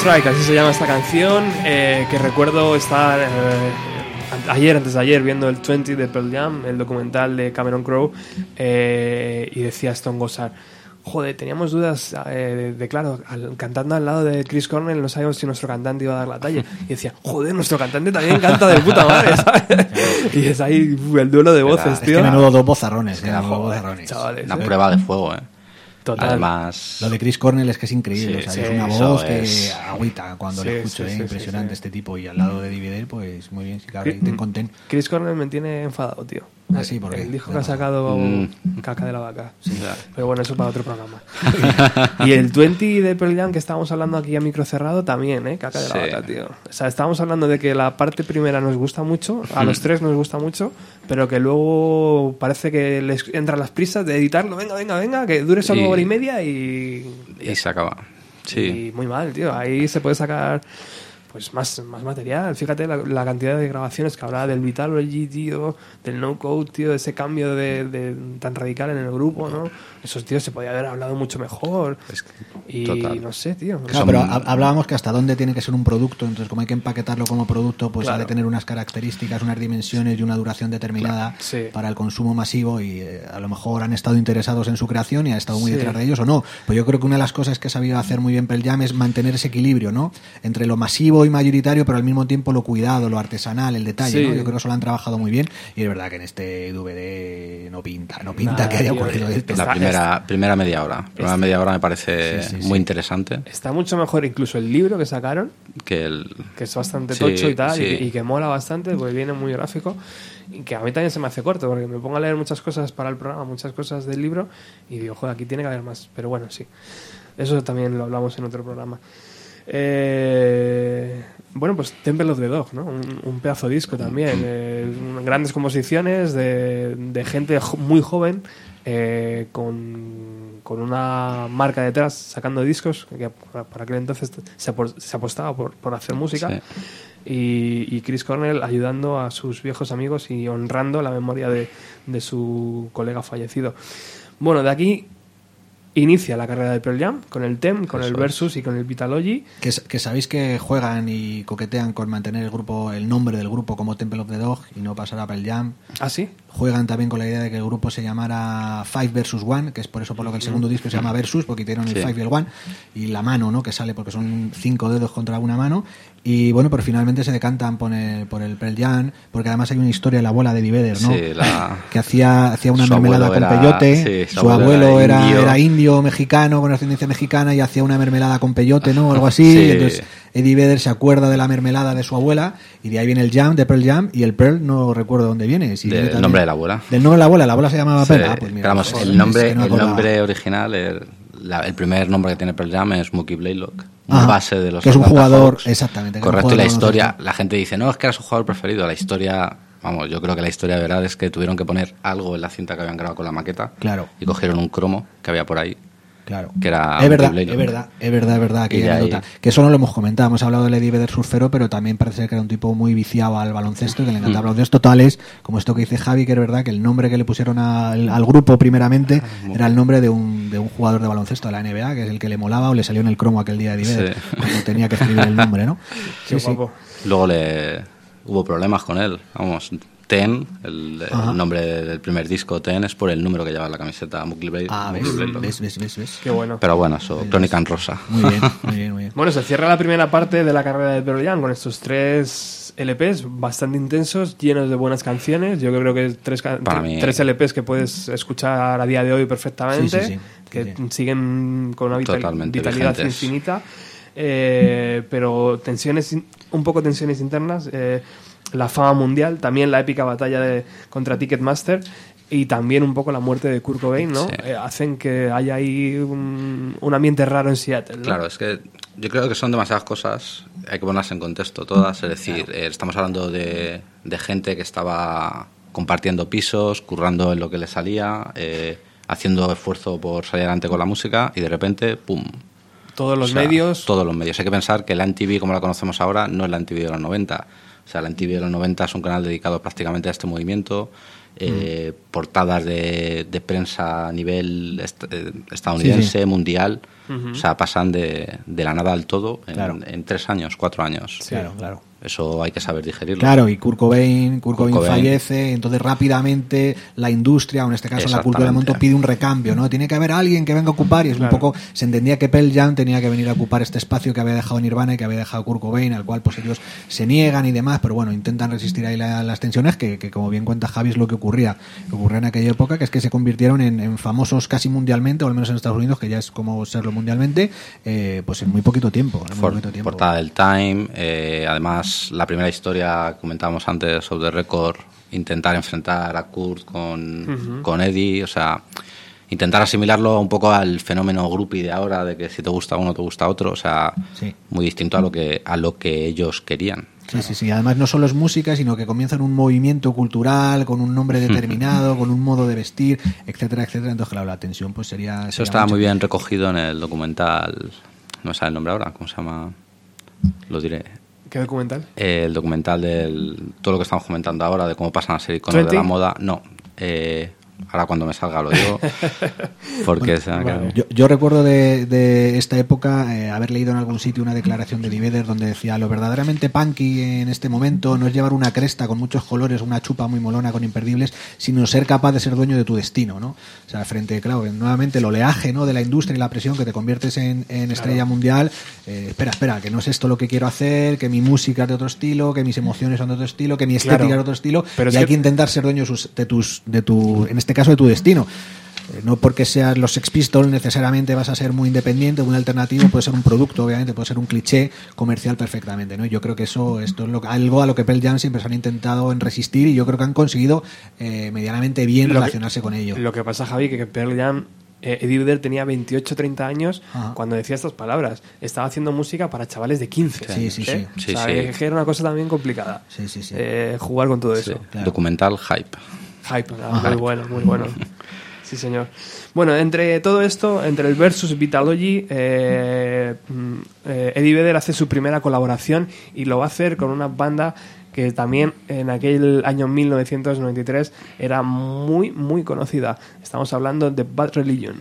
Speaker 4: Strike, así se llama esta canción, eh, que recuerdo estar eh, ayer, antes de ayer, viendo el 20 de Pearl Jam, el documental de Cameron Crowe, eh, y decía Stone Gossard, joder, teníamos dudas eh, de, de, claro, al- cantando al lado de Chris Cornell no sabíamos si nuestro cantante iba a dar la talla, y decía, joder, nuestro cantante también canta de puta madre, ¿sabes? y es ahí el duelo de voces,
Speaker 6: Es
Speaker 4: tío.
Speaker 6: que menudo dos bozarrones. Dos
Speaker 5: joder,
Speaker 6: bozarrones.
Speaker 4: chavales,
Speaker 5: Una
Speaker 4: eh.
Speaker 5: prueba de fuego, ¿eh?
Speaker 4: Total.
Speaker 5: Además,
Speaker 6: Lo de Chris Cornell es que es increíble.
Speaker 5: Sí,
Speaker 6: o sea,
Speaker 4: sí,
Speaker 6: es una voz que
Speaker 5: es-
Speaker 6: agüita cuando
Speaker 4: Sí,
Speaker 6: le escucho.
Speaker 4: sí,
Speaker 6: eh,
Speaker 4: sí,
Speaker 6: impresionante
Speaker 4: sí, sí.
Speaker 6: este tipo. Y al lado de Divider, pues muy bien. Sí, claro, ahí te conten.
Speaker 4: Chris Cornell me tiene enfadado, tío.
Speaker 6: Ah, sí, ¿por qué?
Speaker 4: El disco
Speaker 6: ¿Qué
Speaker 4: que ha sacado
Speaker 5: Mm.
Speaker 4: caca de la vaca.
Speaker 5: ya.
Speaker 4: Pero bueno, eso para otro programa. y el 20 de Pearl Jam que estábamos hablando aquí a micro cerrado también, ¿eh? Caca de la
Speaker 5: Sí.
Speaker 4: vaca, tío. O sea, estábamos hablando de que la parte primera nos gusta mucho, a
Speaker 5: Mm.
Speaker 4: los tres nos gusta mucho, pero que luego parece que les entran las prisas de editarlo. Venga, venga, venga, que dure solo
Speaker 5: Y-
Speaker 4: hora y media y...
Speaker 5: y se acaba. Sí.
Speaker 4: Y muy mal, tío. Ahí se puede sacar pues más, más material. Fíjate la, la cantidad de grabaciones que habrá del Vitalogy, tío, del No Code, tío, ese cambio de, de- tan radical en el grupo, ¿no? Esos tíos se podía haber hablado mucho mejor.
Speaker 5: Es que-
Speaker 4: y
Speaker 5: total.
Speaker 4: no sé, tío.
Speaker 6: Claro, pero ha- hablábamos que hasta dónde tiene que ser un producto, entonces como hay que empaquetarlo como producto, pues
Speaker 4: Claro.
Speaker 6: ha de tener unas características, unas dimensiones y una duración determinada
Speaker 4: Sí.
Speaker 6: para el consumo masivo y eh, a lo mejor han estado interesados en su creación y han estado muy
Speaker 4: Sí.
Speaker 6: detrás de ellos o no. Pues yo creo que una de las cosas que ha sabido hacer muy bien Pearl Jam es mantener ese equilibrio, ¿no? Entre lo masivo y mayoritario, pero al mismo tiempo lo cuidado, lo artesanal, el detalle,
Speaker 4: Sí.
Speaker 6: ¿no? Yo creo que eso lo han trabajado muy bien y es verdad que en este DVD no pinta, no pinta
Speaker 4: Nada,
Speaker 6: que haya ocurrido
Speaker 4: eh,
Speaker 6: esto.
Speaker 5: La primera, primera media hora. La primera media hora me parece
Speaker 6: Sí,
Speaker 5: muy interesante.
Speaker 4: Está mucho mejor incluso el libro que sacaron,
Speaker 5: Que el,
Speaker 4: que es bastante tocho y tal, y, y que mola bastante, porque viene muy gráfico, y que a mí también se me hace corto, porque me pongo a leer muchas cosas para el programa, muchas cosas del libro, y digo, joder, aquí tiene que haber más. Pero bueno, sí. Eso también lo hablamos en otro programa. Eh, bueno, pues Temple of the Dog, ¿no? Un, un pedazo de disco también. eh, grandes composiciones de, de gente jo- muy joven eh, con, con una marca detrás sacando discos, que para aquel entonces se, apostaba por, por hacer música.
Speaker 5: Sí.
Speaker 4: Y, y Chris Cornell ayudando a sus viejos amigos y honrando la memoria de, de su colega fallecido. Bueno, de aquí inicia la carrera de Pearl Jam con el TEM, con
Speaker 5: Eso
Speaker 4: el
Speaker 5: es.
Speaker 4: Versus y con el Vitalogy.
Speaker 6: Que, que sabéis que juegan y coquetean con mantener el grupo, el nombre del grupo como Temple of the Dog y no pasar a Pearl Jam.
Speaker 4: ¿Ah, sí?
Speaker 6: Juegan también con la idea de que el grupo se llamara Five versus One, que es por eso por lo que el segundo disco se llama Versus, porque hicieron el
Speaker 5: Sí.
Speaker 6: Five y el One, y la mano, ¿no? Que sale porque son cinco dedos contra una mano. Y bueno, pero finalmente se decantan por el, por el Pearl Jam, porque además hay una historia de la abuela de Eddie Vedder, ¿no?
Speaker 5: Sí, la-
Speaker 6: Que hacía, hacía una mermelada con
Speaker 5: era-
Speaker 6: peyote.
Speaker 5: sí,
Speaker 6: su,
Speaker 5: su abuelo era
Speaker 6: era,
Speaker 5: indio.
Speaker 6: era indio mexicano, con ascendencia mexicana, y hacía una mermelada con peyote, ¿no? O algo así. Entonces Eddie Vedder se acuerda de la mermelada de su abuela, y de ahí viene el Jam, de Pearl Jam, y el Pearl no recuerdo dónde viene. Si
Speaker 5: Del
Speaker 6: viene
Speaker 5: nombre de la abuela.
Speaker 6: Del nombre de la abuela, la abuela se llamaba
Speaker 5: Sí,
Speaker 6: Pearl. Ah, pues mira,
Speaker 5: vamos,
Speaker 6: joder,
Speaker 5: el nombre,
Speaker 6: no
Speaker 5: el original, el, la- el primer nombre que tiene Pearl Jam es Mookie Blaylock,
Speaker 6: Ajá,
Speaker 5: base de los
Speaker 6: que es un jugador,
Speaker 5: Hawks.
Speaker 6: exactamente,
Speaker 5: Correcto, y la historia, la gente dice, no, es que era su jugador preferido. La historia, vamos, yo creo que la historia de verdad es que tuvieron que poner algo en la cinta que habían grabado con la maqueta.
Speaker 6: Claro.
Speaker 5: Y cogieron un cromo que había por ahí,
Speaker 6: Claro.
Speaker 5: que era
Speaker 6: es verdad, es verdad, es verdad, es verdad,
Speaker 5: de ahí-
Speaker 6: anécdota. Que eso no lo hemos comentado, hemos hablado del Eddie Vedder surfero, pero también parece ser que era un tipo muy viciado al baloncesto, que le encantaba
Speaker 5: Mm.
Speaker 6: baloncesto, tales, como esto que dice Javi, que es verdad que el nombre que le pusieron al, al grupo primeramente
Speaker 5: Ah,
Speaker 6: era el nombre de un, de un jugador de baloncesto de la NBA, que es el que le molaba o le salió en el cromo aquel día de Eddie Vedder,
Speaker 5: Sí.
Speaker 6: cuando tenía que escribir el nombre, ¿no? Sí, sí.
Speaker 5: Luego le hubo problemas con él. Vamos, Ten, el, nombre del primer disco Ten es por el número que lleva la camiseta Blay-
Speaker 6: Ah, ves, ves, ves, ves, ves.
Speaker 4: Qué bueno.
Speaker 5: Pero bueno, eso, Crónica en Rosa.
Speaker 6: Muy bien, muy bien, muy bien.
Speaker 4: Bueno, se cierra la primera parte de la carrera de Pearl Jam con estos tres LPs bastante intensos, llenos de buenas canciones. Yo creo que tres,
Speaker 5: mí-
Speaker 4: tres LPs que puedes escuchar a día de hoy perfectamente,
Speaker 6: Sí, sí, sí.
Speaker 4: que siguen con una vital-
Speaker 5: Totalmente
Speaker 4: vitalidad
Speaker 5: vigentes.
Speaker 4: infinita, eh, pero tensiones, un poco tensiones internas. eh, la fama mundial, también la épica batalla de, contra Ticketmaster y también un poco la muerte de Kurt Cobain, ¿no?
Speaker 5: Sí.
Speaker 4: Eh, hacen que haya ahí un, un ambiente raro en Seattle, ¿no?
Speaker 5: Claro, es que yo creo que son demasiadas cosas, hay que ponerlas en contexto todas, es decir, eh, estamos hablando de, de gente que estaba compartiendo pisos, currando en lo que le salía, eh, haciendo esfuerzo por salir adelante con la música y de repente, ¡pum!
Speaker 4: Todos los
Speaker 5: O sea,
Speaker 4: medios.
Speaker 5: Todos los medios. Hay que pensar que la MTV, como la conocemos ahora, no es la MTV de los 90. O sea, la MTV de los 90 es un canal dedicado prácticamente a este movimiento. eh, portadas de, de prensa a nivel est- eh, estadounidense, mundial. O sea, pasan de, de la nada al todo en,
Speaker 6: Claro.
Speaker 5: en tres años, cuatro años.
Speaker 6: Claro, claro.
Speaker 5: Eso hay que saber digerirlo.
Speaker 6: Claro, y Kurt Cobain, Kurt Cobain
Speaker 5: Cobain.
Speaker 6: fallece, entonces rápidamente la industria, o en este caso la cultura del mundo, pide un recambio, ¿no? Tiene que haber alguien que venga a ocupar, y es
Speaker 2: Claro.
Speaker 6: un poco, se entendía que Pearl Jam tenía que venir a ocupar este espacio que había dejado Nirvana y que había dejado Kurt Cobain, al cual pues ellos se niegan y demás, pero bueno, intentan resistir ahí la- las tensiones, que, que como bien cuenta Javi es lo que ocurría, que ocurría en aquella época, que es que se convirtieron en, en famosos casi mundialmente, o al menos en Estados Unidos, que ya es como serlo mundialmente, eh, pues en muy poquito tiempo. En muy
Speaker 5: For-
Speaker 6: poquito tiempo.
Speaker 5: portada del Time. eh, además, la primera historia que comentábamos antes sobre The Record, intentar enfrentar a Kurt con, con Eddie, o sea, intentar asimilarlo un poco al fenómeno groupie de ahora, de que si te gusta uno, te gusta otro, o sea,
Speaker 6: Sí.
Speaker 5: muy distinto a lo que, a lo que ellos querían.
Speaker 6: Sí, sí, sí. Además no solo es música, sino que comienzan un movimiento cultural con un nombre determinado, con un modo de vestir, etcétera, etcétera. Entonces, claro, la tensión pues sería...
Speaker 5: Eso
Speaker 6: mucha.
Speaker 5: muy bien recogido en el documental, no me sale el nombre ahora, ¿cómo se llama? Lo diré.
Speaker 2: ¿Qué documental?
Speaker 5: el documental del todo lo que estamos comentando ahora de cómo pasan a ser iconos de la moda no eh, ahora cuando me salga lo digo porque se
Speaker 6: Yo, yo recuerdo de, de esta época eh, haber leído en algún sitio una declaración de Diveder donde decía lo verdaderamente punky en este momento no es llevar una cresta con muchos colores, una chupa muy molona con imperdibles, sino ser capaz de ser dueño de tu destino, ¿no? O sea, frente, claro, en- nuevamente el oleaje ¿no? de la industria y la presión que te conviertes en, en estrella mundial. eh, espera, espera, que no es esto lo que quiero hacer, que mi música es de otro estilo, que mis emociones son de otro estilo, que mi estética
Speaker 2: Claro.
Speaker 6: es de otro estilo,
Speaker 2: Pero
Speaker 6: y
Speaker 2: es
Speaker 6: hay
Speaker 2: que-
Speaker 6: que intentar ser dueño sus- de tus, de tu, en este caso de tu destino. Eh, No porque seas los Sex Pistols necesariamente vas a ser muy independiente, muy alternativo, puede ser un producto, obviamente, puede ser un cliché comercial perfectamente, ¿no? Yo creo que eso esto es lo, algo a lo que Pearl Jam siempre se han intentado en resistir y yo creo que han conseguido eh, medianamente bien
Speaker 2: Lo que-
Speaker 6: relacionarse con ello.
Speaker 2: Lo que pasa, Javi, que Pearl Jam, eh, Eddie Vedder tenía 28 30 años
Speaker 6: Ajá.
Speaker 2: cuando decía estas palabras. Estaba haciendo música para chavales de 15.
Speaker 6: Sí, sí,
Speaker 2: ¿eh?
Speaker 6: sí.
Speaker 5: Sí,
Speaker 2: o sea,
Speaker 5: sí.
Speaker 2: que era una cosa también complicada.
Speaker 6: Sí, sí, sí.
Speaker 2: Eh, jugar con todo
Speaker 5: Sí,
Speaker 2: eso.
Speaker 6: claro.
Speaker 5: documental hype
Speaker 2: Hype, ah, muy bueno, muy bueno. Sí, señor. Bueno, entre todo esto, entre el versus Vitalogy, eh, mm, eh, Eddie Vedder hace su primera colaboración y lo va a hacer con una banda que también en aquel año 1993 era muy, muy conocida. Estamos hablando de Bad Religion.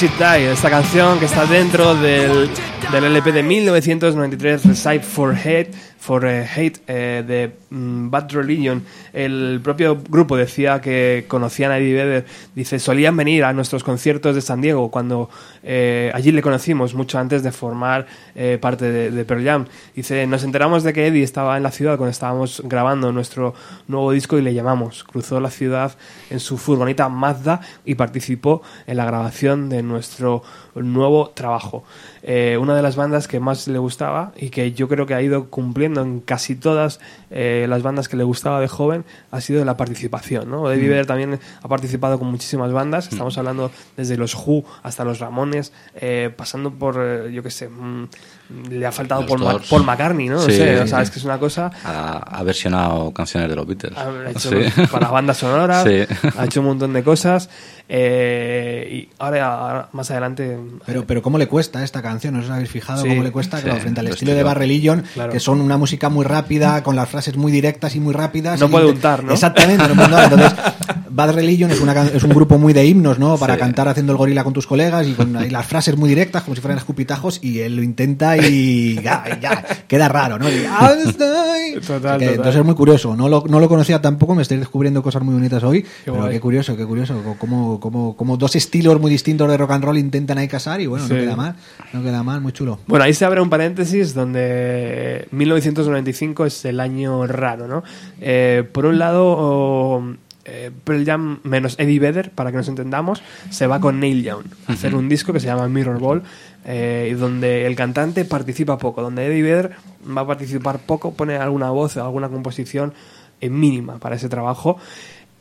Speaker 9: Die,
Speaker 4: esta canción que está dentro del, del LP de 1993, Recite for Hate, for eh, Hate eh, de mm, Bad Religion. El propio grupo decía que conocían a Eddie Vedder, dice, solían venir a nuestros conciertos de San Diego cuando eh, allí le conocimos mucho antes de formar eh, parte de, de Pearl Jam. Dice, nos enteramos de que Eddie estaba en la ciudad cuando estábamos grabando nuestro nuevo disco y le llamamos. Cruzó la ciudad en su furgoneta Mazda y participó en la grabación de nuestro nuevo trabajo. Eh, una de las bandas que más le gustaba y que yo creo que ha ido cumpliendo en casi todas eh, las bandas que le gustaba de joven ha sido la participación. ¿no? Eddie
Speaker 5: Mm.
Speaker 4: También ha participado con muchísimas bandas. Estamos hablando desde los Who hasta los Ramones, eh, pasando por, eh, yo qué sé, mm, le ha faltado Paul, Ma-
Speaker 5: Doors.
Speaker 4: Paul McCartney, ¿no? No
Speaker 5: Sí,
Speaker 4: sé, o sea, es que es una cosa...
Speaker 5: Ha, ha versionado canciones de los Beatles.
Speaker 4: Ha hecho
Speaker 5: Sí.
Speaker 4: para bandas sonoras,
Speaker 5: Sí.
Speaker 4: ha hecho un montón de cosas. eh, y ahora, ahora, más adelante.
Speaker 6: Pero, pero cómo le cuesta esta canción, ¿no os habéis fijado
Speaker 4: Sí,
Speaker 6: cómo le cuesta?
Speaker 5: sí,
Speaker 6: Claro, frente al
Speaker 5: lo
Speaker 6: estilo de Religion,
Speaker 4: Claro.
Speaker 6: que son una música muy rápida, con las frases muy directas y muy rápidas.
Speaker 4: No puede untar, ¿no?
Speaker 6: Exactamente, no puede untar. Entonces, Bad Religion es, una, can- es un grupo muy de himnos, ¿no? Para
Speaker 5: Sí.
Speaker 6: cantar haciendo el gorila con tus colegas y con y las frases muy directas, como si fueran escupitajos, y él lo intenta y ya, ya, queda raro, ¿no? Y, "Ah, estoy".
Speaker 4: Total,
Speaker 6: Que
Speaker 4: total.
Speaker 6: Entonces es muy curioso. No lo, no lo conocía tampoco, me estoy descubriendo cosas muy bonitas hoy. pero
Speaker 4: guay.
Speaker 6: qué curioso, qué curioso. Como, como, como dos estilos muy distintos de rock and roll intentan ahí casar y bueno, no queda mal. No queda mal, muy chulo.
Speaker 4: Bueno, ahí se abre un paréntesis donde 1995 es el año raro, ¿no? Eh, por un lado, o, eh, Pearl Jam menos Eddie Vedder, para que nos entendamos, se va con Neil Young a hacer un disco que se llama Mirror Ball, eh, donde el cantante participa poco, donde Eddie Vedder va a participar poco, pone alguna voz o alguna composición eh, mínima para ese trabajo.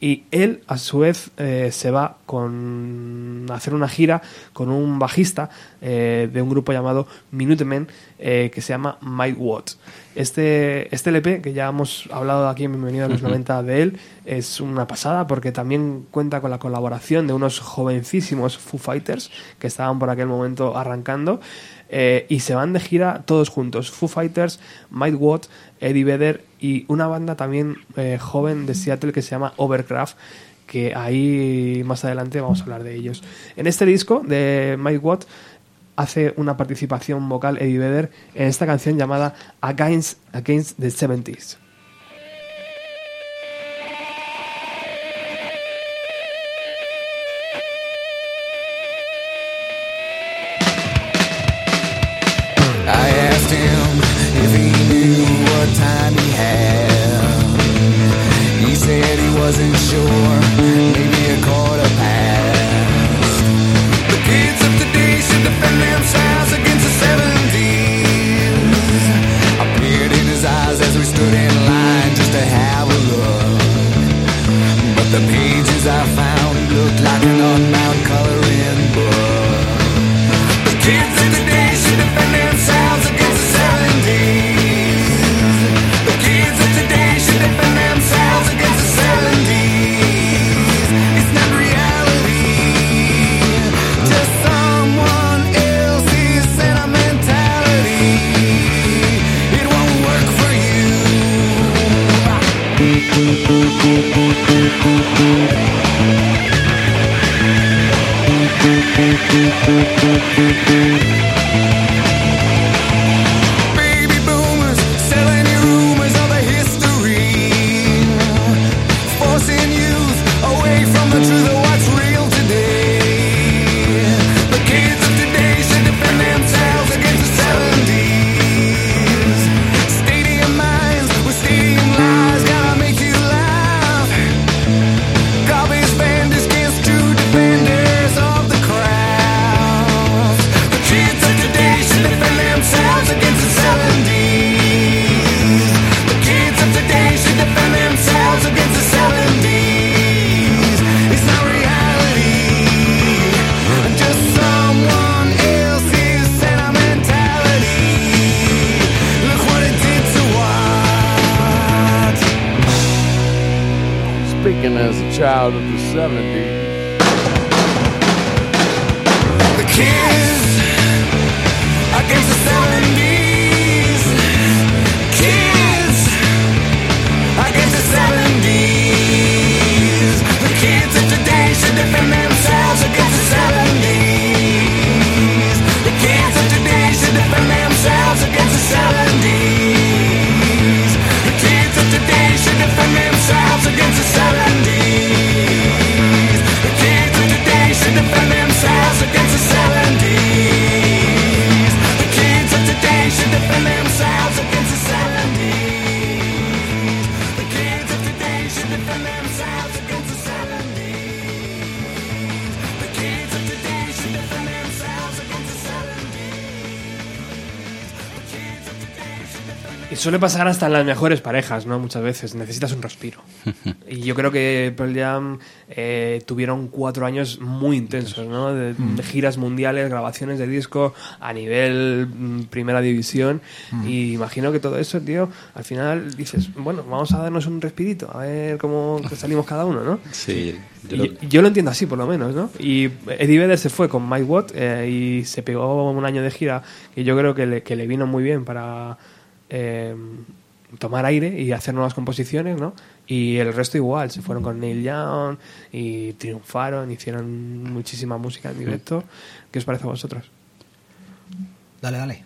Speaker 4: Y él, a su vez, eh, se va con a hacer una gira con un bajista eh, de un grupo llamado Minutemen eh, que se llama Mike Watts. Este, este LP, que ya hemos hablado aquí en Bienvenido a los 90 de él, es una pasada porque también cuenta con la colaboración de unos jovencísimos Foo Fighters que estaban por aquel momento arrancando. eh, y se van de gira todos juntos. Foo Fighters, Mike Watt, Eddie Vedder y una banda también eh, joven de Seattle que se llama Overcraft que ahí más adelante vamos a hablar de ellos. En este disco de Mike Watt hace una participación vocal Eddie Vedder en esta canción llamada Against, Against the 70s. Suele pasar hasta en las mejores parejas, ¿no? Muchas veces necesitas un respiro. y yo creo que Pearl Jam eh, tuvieron cuatro años muy intensos, ¿no? De, de giras mundiales, grabaciones de disco a nivel mm, primera división. Y imagino que todo eso, tío, al final dices, bueno, vamos a darnos un respirito, a ver cómo salimos cada uno, ¿no?
Speaker 5: Sí, yo
Speaker 4: Yo,
Speaker 5: lo-
Speaker 4: yo lo entiendo así, por lo menos, ¿no? Y Eddie Vedder se fue con Mike Watt eh, y se pegó un año de gira que yo creo que le, que le vino muy bien para eh, tomar aire y hacer nuevas composiciones, ¿no? Y el resto igual, se fueron con Neil Young y triunfaron, hicieron muchísima música en directo. ¿Qué os parece a vosotros?
Speaker 6: Dale, dale.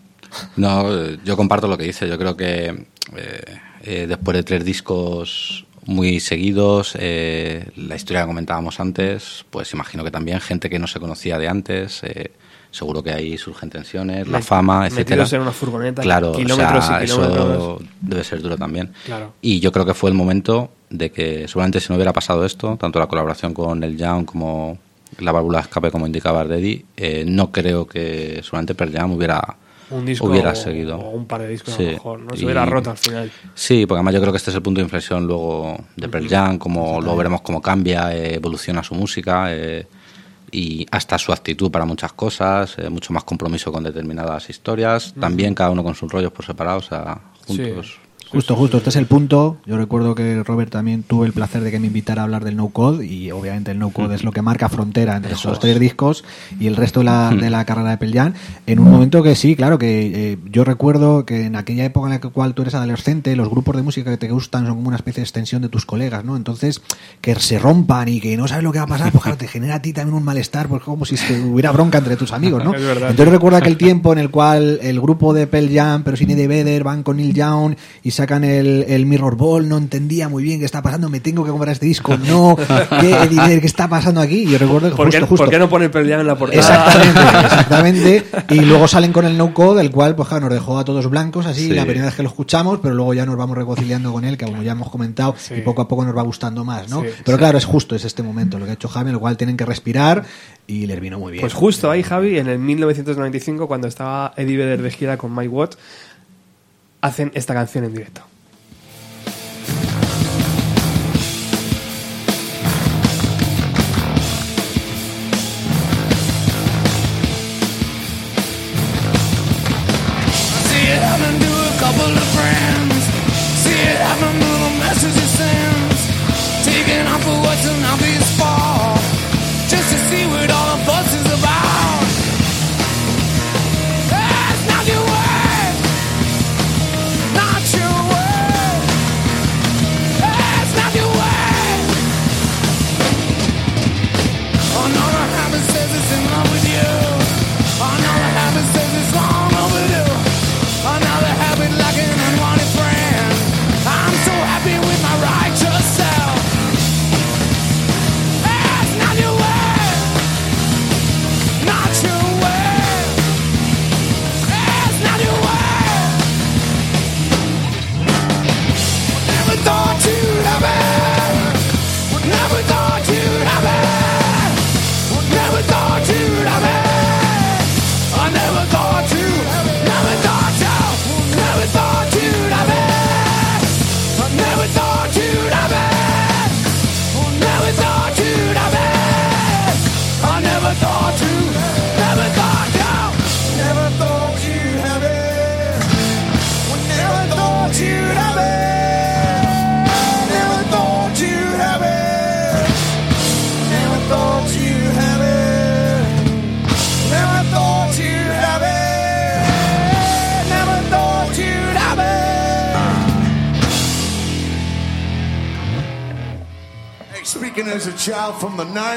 Speaker 5: No, yo comparto lo que dice. Yo creo que eh, eh, después de tres discos muy seguidos, eh, la historia que comentábamos antes, pues imagino que también gente que no se conocía de antes, eh, seguro que ahí surgen tensiones, la fama, etcétera.
Speaker 4: en una furgoneta,
Speaker 5: claro, o
Speaker 4: kilómetros
Speaker 5: sea,
Speaker 4: y kilómetros.
Speaker 5: eso debe ser duro también.
Speaker 4: Claro.
Speaker 5: Y yo creo que fue el momento de que seguramente si no hubiera pasado esto, tanto la colaboración con el Young como la válvula de escape, como indicaba Reddy, eh, no creo que seguramente Pearl Jam hubiera,
Speaker 4: Un disco
Speaker 5: hubiera
Speaker 4: o-
Speaker 5: se
Speaker 4: o un par de discos a
Speaker 5: Sí.
Speaker 4: lo mejor, ¿no? Se
Speaker 5: Y-
Speaker 4: hubiera roto al final.
Speaker 5: Sí, porque además yo creo que este es el punto de inflexión luego de Pearl Jam, como luego veremos cómo cambia, eh, evoluciona su música eh, y hasta su actitud para muchas cosas, eh, mucho más compromiso con determinadas historias, también cada uno con sus rollos por separado, o sea, juntos.
Speaker 6: Justo, justo, este es el punto. Yo recuerdo que Robert también tuvo el placer de que me invitara a hablar del no code y obviamente el no code es lo que marca frontera entre esos tres discos y el resto de la, de la carrera de Pearl Jam. En un momento que sí, claro, que eh, yo recuerdo que en aquella época en la cual tú eres adolescente, los grupos de música que te gustan son como una especie de extensión de tus colegas, ¿no? Entonces, que se rompan y que no sabes lo que va a pasar, pues claro, te genera a ti también un malestar, pues como si se hubiera bronca entre tus amigos, ¿no? Entonces recuerdo aquel tiempo en el cual el grupo de Pearl Jam, pero sin Eddie Vedder, van con Neil Young y sacan el, el Mirror Ball, no entendía muy bien qué está pasando, me tengo que comprar este disco, no, ¿qué, qué está pasando aquí? Y yo recuerdo que
Speaker 4: ¿Por qué,
Speaker 6: justo, justo.
Speaker 4: por qué no pone Pearl Jam en la portada?
Speaker 6: Exactamente, exactamente. Y luego salen con el no code, el cual pues claro, nos dejó a todos blancos así
Speaker 5: Sí.
Speaker 6: la primera vez que lo escuchamos, pero luego ya nos vamos reconciliando con él, que como ya hemos comentado,
Speaker 4: Sí.
Speaker 6: y poco a poco nos va gustando más, ¿no?
Speaker 4: Sí,
Speaker 6: pero
Speaker 4: sí.
Speaker 6: claro, es justo, es este momento lo que ha hecho Javi, en el cual tienen que respirar y les vino muy bien.
Speaker 4: Pues justo ahí, Javi, en el 1995, cuando estaba Eddie Vedder de gira con Mike Watt, hacen esta canción en directo.
Speaker 3: From the 90s,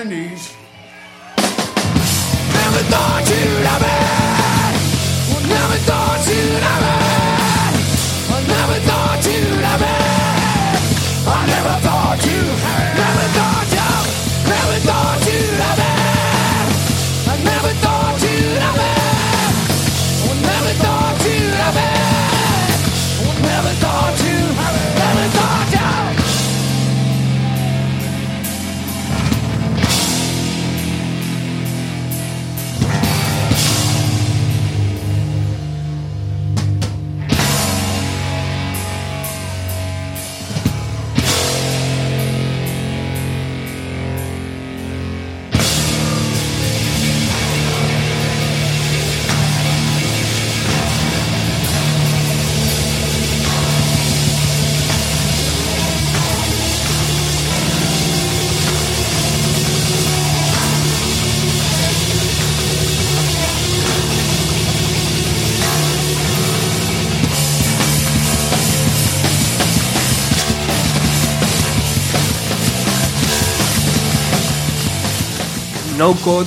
Speaker 4: No Code,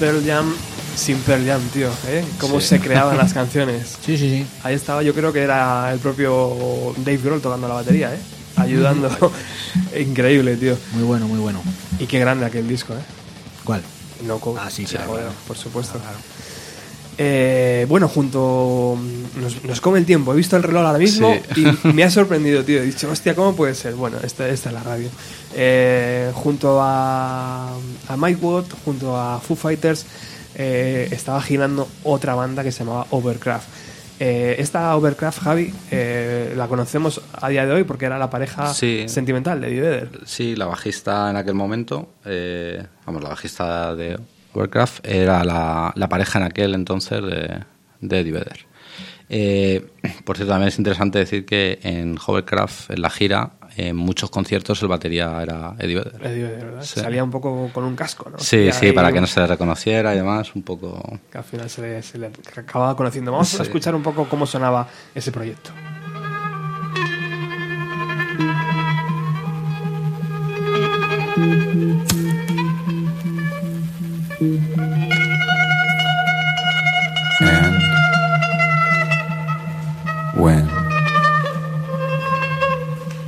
Speaker 4: Pearl Jam sin Pearl Jam, tío. ¿eh? Cómo
Speaker 5: Sí.
Speaker 4: se creaban las canciones.
Speaker 6: Sí, sí, sí.
Speaker 4: Ahí estaba, yo creo que era el propio Dave Grohl tocando la batería, ¿eh? Ayudando. Increíble, tío.
Speaker 6: Muy bueno, muy bueno.
Speaker 4: Y qué grande aquel disco, ¿eh?
Speaker 6: ¿Cuál?
Speaker 4: No Code.
Speaker 6: Ah, sí,
Speaker 4: joder,
Speaker 6: claro.
Speaker 4: por supuesto. Eh, bueno, junto. Nos, nos come el tiempo. He visto el reloj ahora mismo
Speaker 5: Sí.
Speaker 4: y me ha sorprendido, tío. He dicho, hostia, ¿cómo puede ser? Bueno, esta, esta es la radio. Eh, junto a, a Mike Watt, junto a Foo Fighters, eh, estaba girando otra banda que se llamaba Overcraft. Esta Overcraft, Javi, la conocemos a día de hoy porque era la pareja
Speaker 5: Sí.
Speaker 4: sentimental de Eddie Vedder.
Speaker 5: Sí, la bajista en aquel momento, vamos, la bajista de Warcraft era la, la pareja en aquel entonces de, de Eddie Vedder. Eh, por cierto, también es interesante decir que en Hovercraft, en la gira, en muchos conciertos el batería era Eddie Vedder.
Speaker 4: Eddie Vedder, ¿verdad?
Speaker 5: Sí.
Speaker 4: Salía un poco con un casco, ¿no?
Speaker 5: Sí, sí, para que no se le reconociera y demás, un poco...
Speaker 4: que al final se le, se le acababa conociendo. Vamos a escuchar un poco cómo sonaba ese proyecto.
Speaker 10: When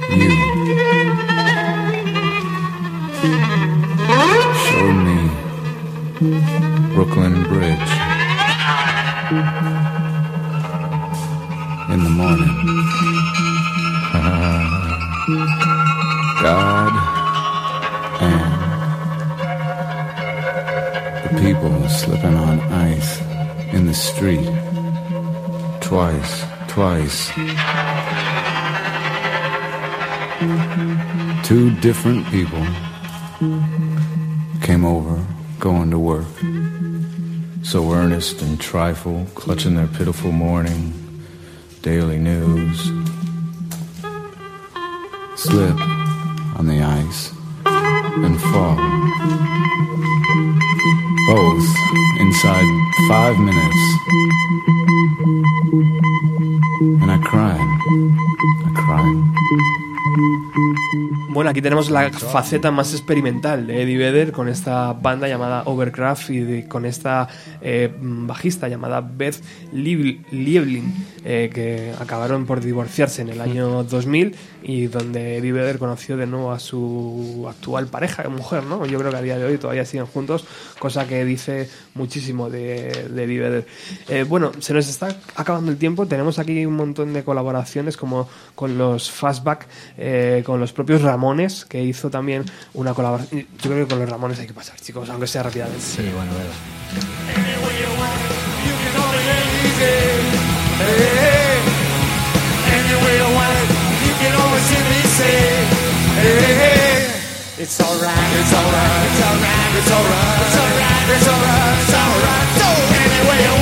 Speaker 10: you showed me Brooklyn Bridge in the morning, God and the people slipping on ice in the street. Twice, twice. Two different people came over, going to work. So earnest and trifle, clutching their pitiful morning, daily news. Slip on the ice and fall. Both inside five minutes. And I cried. I cried.
Speaker 4: Bueno, aquí tenemos la faceta más experimental de Eddie Vedder con esta banda llamada Overcraft y de- con esta eh, bajista llamada Beth Lieb- Lieblin, eh, que acabaron por divorciarse en el año 2000 y donde Eddie Vedder conoció de nuevo a su actual pareja, mujer, ¿no? Yo creo que a día de hoy todavía siguen juntos, cosa que dice muchísimo de, de Eddie Vedder. Eh, bueno, se nos está acabando el tiempo, tenemos aquí un montón de colaboraciones como con los Fastback, eh, con los propios Ramones, que hizo también una colaboración. Yo creo que con los Ramones hay que pasar, chicos, aunque sea rápidamente.
Speaker 6: Sí, bueno, verdad.
Speaker 7: It's alright, it's alright, it's alright, it's alright, it's alright, it's alright, it's alright. So any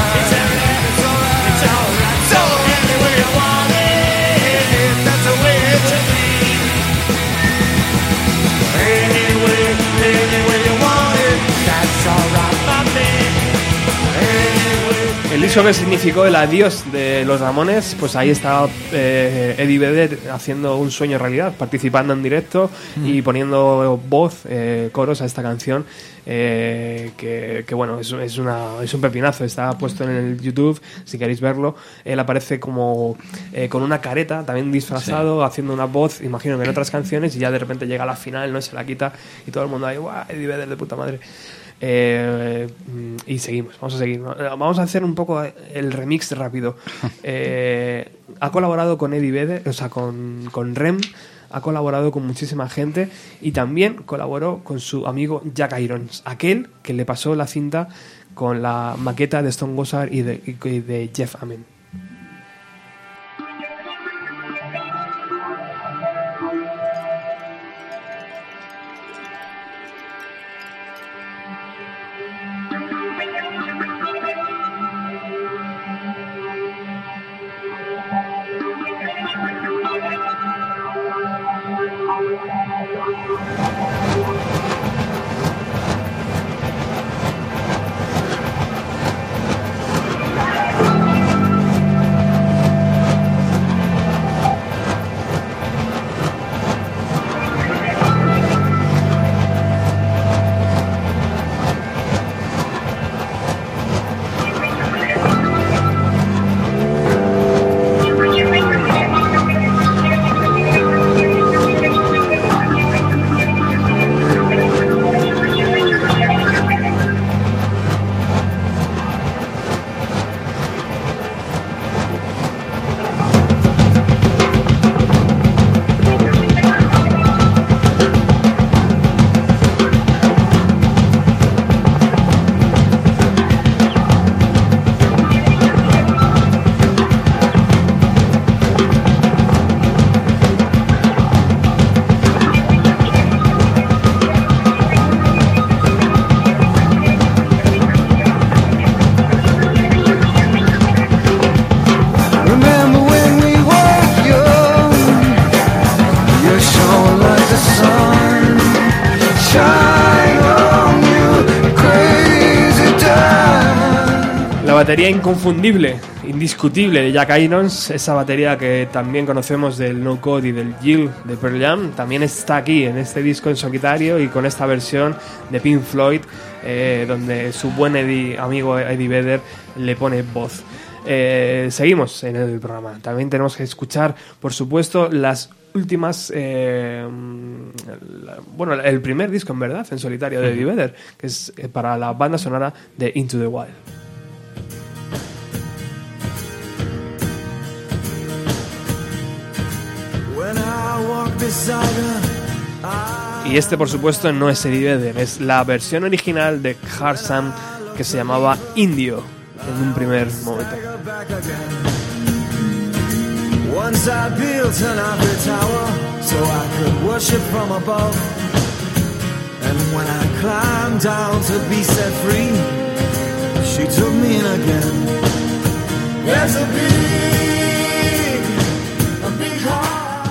Speaker 4: El disco que significó el adiós de los Ramones, pues ahí estaba eh, Eddie Vedder haciendo un sueño realidad, participando en directo y poniendo voz, eh, coros a esta canción, eh, que, que, bueno, es, es, una, es un pepinazo, está puesto en el YouTube, si queréis verlo. Él aparece como eh, con una careta, también disfrazado, haciendo una voz, imagino que en otras canciones, y ya de repente llega a la final, no se la quita, y todo el mundo ahí, ¡guau! Eddie Vedder de puta madre. Eh, y seguimos, vamos a seguir. Vamos a hacer un poco el remix rápido. Eh, ha colaborado con Eddie Vedder, o sea, con, con Rem, ha colaborado con muchísima gente y también colaboró con su amigo Jack Irons, aquel que le pasó la cinta con la maqueta de Stone Gossard y de, y de Jeff Amen. Batería inconfundible, indiscutible de Jack Irons, esa batería que también conocemos del No Code y del Jill de Pearl Jam, también está aquí en este disco en solitario y con esta versión de Pink Floyd, eh, donde su buen Eddie- amigo Eddie Vedder le pone voz. Eh, seguimos en el programa. También tenemos que escuchar, por supuesto, las últimas. eh, la- bueno, el primer disco en verdad, en solitario de Eddie Vedder, que es para la banda sonora de Into the Wild. Y este, por supuesto, no es Eddie Vedder, es la versión original de Hard Sam que se llamaba Indio en un primer momento.
Speaker 7: Once I built an ivory tower so I could worship from above. And when I climbed down to be set free, she took me in again. There's a heart.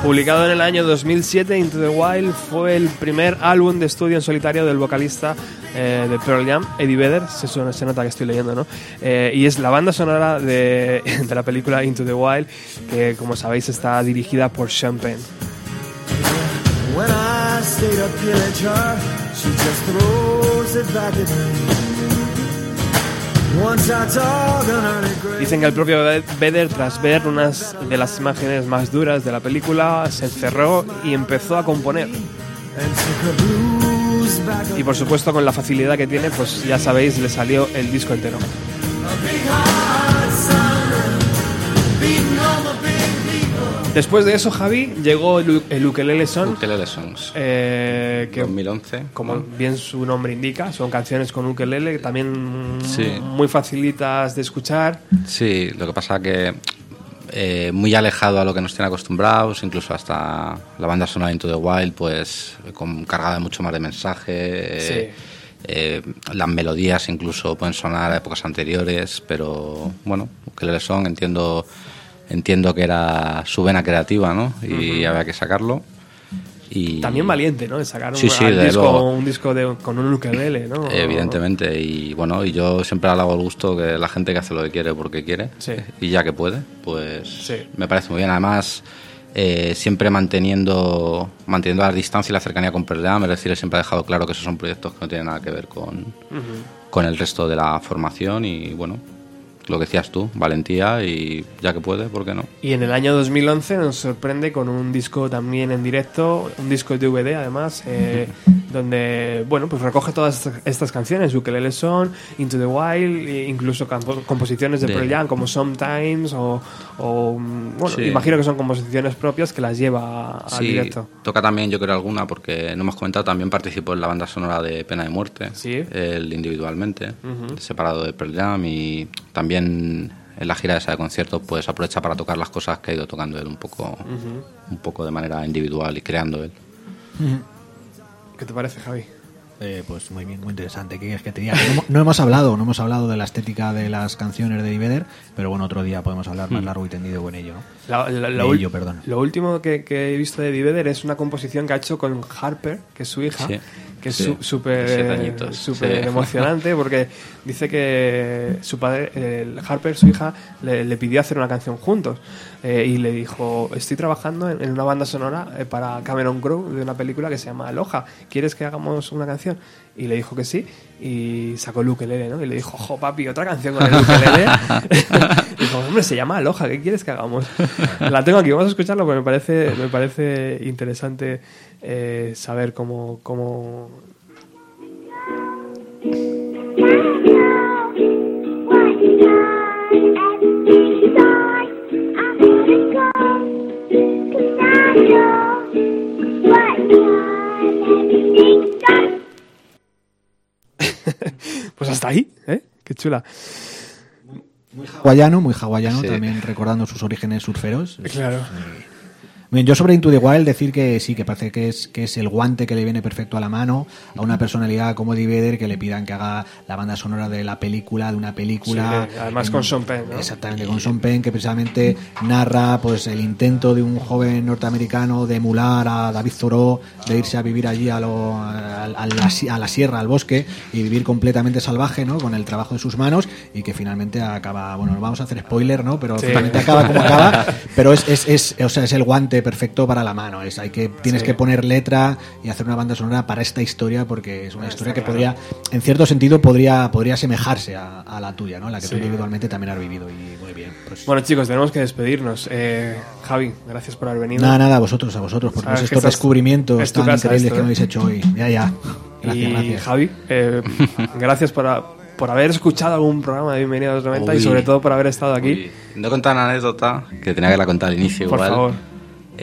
Speaker 4: Publicado en el año 2007, Into the Wild fue el primer álbum de estudio en solitario del vocalista eh, de Pearl Jam, Eddie Vedder, se, nota que estoy leyendo, ¿no? Eh, y es la banda sonora de, la película Into the Wild, que como sabéis está dirigida por Sean Penn. Dicen que el propio Vedder, tras ver unas de las imágenes más duras de la película, se encerró y empezó a componer. Y por supuesto, con la facilidad que tiene, pues ya sabéis, le salió el disco entero. Después de eso, Javi, llegó el, Ukelele Son,
Speaker 5: Ukelele Songs.
Speaker 4: eh, que
Speaker 5: 2011.
Speaker 4: como
Speaker 5: ¿no?
Speaker 4: bien su nombre indica, son canciones con ukelele, también
Speaker 5: Sí.
Speaker 4: muy facilitas de escuchar.
Speaker 5: Sí, lo que pasa que eh, muy alejado a lo que nos tiene acostumbrados, incluso hasta la banda sonora Into the Wild, pues con, cargada de mucho más de mensaje. eh, eh, las melodías incluso pueden sonar a épocas anteriores, pero bueno, que le son, entiendo, entiendo que era su vena creativa, ¿no? Y había que sacarlo. Y
Speaker 4: También valiente, ¿no? De sacar un,
Speaker 5: Sí, desde
Speaker 4: disco,
Speaker 5: luego.
Speaker 4: un disco de, con un ukelele, ¿no?
Speaker 5: Evidentemente, y bueno, y yo siempre halago el gusto que la gente que hace lo que quiere porque quiere,
Speaker 4: Sí.
Speaker 5: y ya que puede, pues me parece muy bien. Además, eh, siempre manteniendo manteniendo la distancia y la cercanía con Pearl Jam, es decir, siempre ha dejado claro que esos son proyectos que no tienen nada que ver con, con el resto de la formación y bueno, lo que decías tú, valentía y ya que puede, ¿por qué no?
Speaker 4: Y en el año 2011 nos sorprende con un disco también en directo, un disco de DVD además, eh, donde bueno pues recoge todas estas- canciones, Ukelele Son, Into the Wild, e incluso composiciones de,
Speaker 5: De-
Speaker 4: Pearl Jam como Sometimes o, o, mm, bueno,
Speaker 5: Sí.
Speaker 4: imagino que son composiciones propias que las lleva al
Speaker 5: Sí,
Speaker 4: directo.
Speaker 5: toca también, yo creo, alguna, porque no hemos comentado, también participó en la banda sonora de Pena de Muerte,
Speaker 4: Sí.
Speaker 5: él individualmente, separado de Pearl Jam, y también en la gira esa de conciertos, pues aprovecha para tocar las cosas que ha ido tocando él un poco, un poco de manera individual y creando él.
Speaker 4: ¿Qué te parece, Javi?
Speaker 6: Eh, pues muy bien, muy interesante. ¿Qué quieres que te diga? No, hemos- no hemos hablado, no hemos hablado de la estética de las canciones de Vedder, pero bueno, otro día podemos hablar más largo y tendido con ello. ¿no?
Speaker 4: La- la- la
Speaker 6: ello, perdón.
Speaker 4: Lo último que, que he visto de Vedder es una composición que ha hecho con Harper, que es su hija,
Speaker 5: Sí.
Speaker 4: Que es
Speaker 5: Sí.
Speaker 4: su- súper
Speaker 5: añitos,
Speaker 4: súper
Speaker 5: sí.
Speaker 4: emocionante porque dice que su padre, el Harper, su hija, le, le pidió hacer una canción juntos eh, y le dijo, estoy trabajando en, en una banda sonora eh, para Cameron Crowe de una película que se llama Aloha, ¿quieres que hagamos una canción? Y le dijo que sí y sacó el ukelele, ¿no? Y le dijo, jo papi, otra canción con el ukelele. y dijo, hombre, se llama Aloha, ¿qué quieres que hagamos? La tengo aquí, vamos a escucharlo porque me parece, me parece interesante eh, saber cómo, cómo Pues hasta ahí, ¿eh? Qué chula.
Speaker 6: Hawaiano, muy hawaiano,
Speaker 5: Sí.
Speaker 6: también recordando sus orígenes surferos.
Speaker 4: Claro.
Speaker 6: Bien, yo sobre Into the Wild decir que sí, que parece que es, que es el guante que le viene perfecto a la mano a una personalidad como Eddie Vedder que le pidan que haga la banda sonora de la película, de una película.
Speaker 4: Sí, además
Speaker 6: en-
Speaker 4: con Sean Penn, ¿no?
Speaker 6: Exactamente, con Sean Penn, que precisamente narra pues el intento de un joven norteamericano de emular a David Thoreau, de irse a vivir allí a, lo- a, a la, si- a la sierra, al bosque, y vivir completamente salvaje, ¿no? Con el trabajo de sus manos, y que finalmente acaba, bueno, no vamos a hacer spoiler, ¿no? Pero
Speaker 4: Sí.
Speaker 6: finalmente acaba como acaba, pero es, es, es, o sea, es el guante perfecto para la mano. Es, hay que, tienes
Speaker 4: Sí.
Speaker 6: que poner letra y hacer una banda sonora para esta historia, porque es una
Speaker 4: Está
Speaker 6: historia que
Speaker 4: claro.
Speaker 6: podría, en cierto sentido, podría, podría asemejarse a, a la tuya, ¿no? La que
Speaker 4: Sí.
Speaker 6: tú individualmente también has vivido, y muy bien. Pues,
Speaker 4: Bueno, chicos, tenemos que despedirnos. Eh, Javi, gracias por haber venido.
Speaker 6: Nada, nada, a vosotros, a vosotros, por estos
Speaker 4: estás-
Speaker 6: descubrimientos
Speaker 4: es
Speaker 6: tan
Speaker 4: casa
Speaker 6: increíbles
Speaker 4: esto,
Speaker 6: que
Speaker 4: ¿eh?
Speaker 6: me habéis hecho hoy. Ya, ya. Gracias,
Speaker 4: y
Speaker 6: gracias.
Speaker 4: Javi, eh, gracias por, por haber escuchado algún programa de Bienvenido a los 90 y sobre todo por haber estado aquí.
Speaker 5: Uy, no he contado una anécdota que tenía que la contar al inicio
Speaker 4: Por
Speaker 5: igual.
Speaker 4: favor.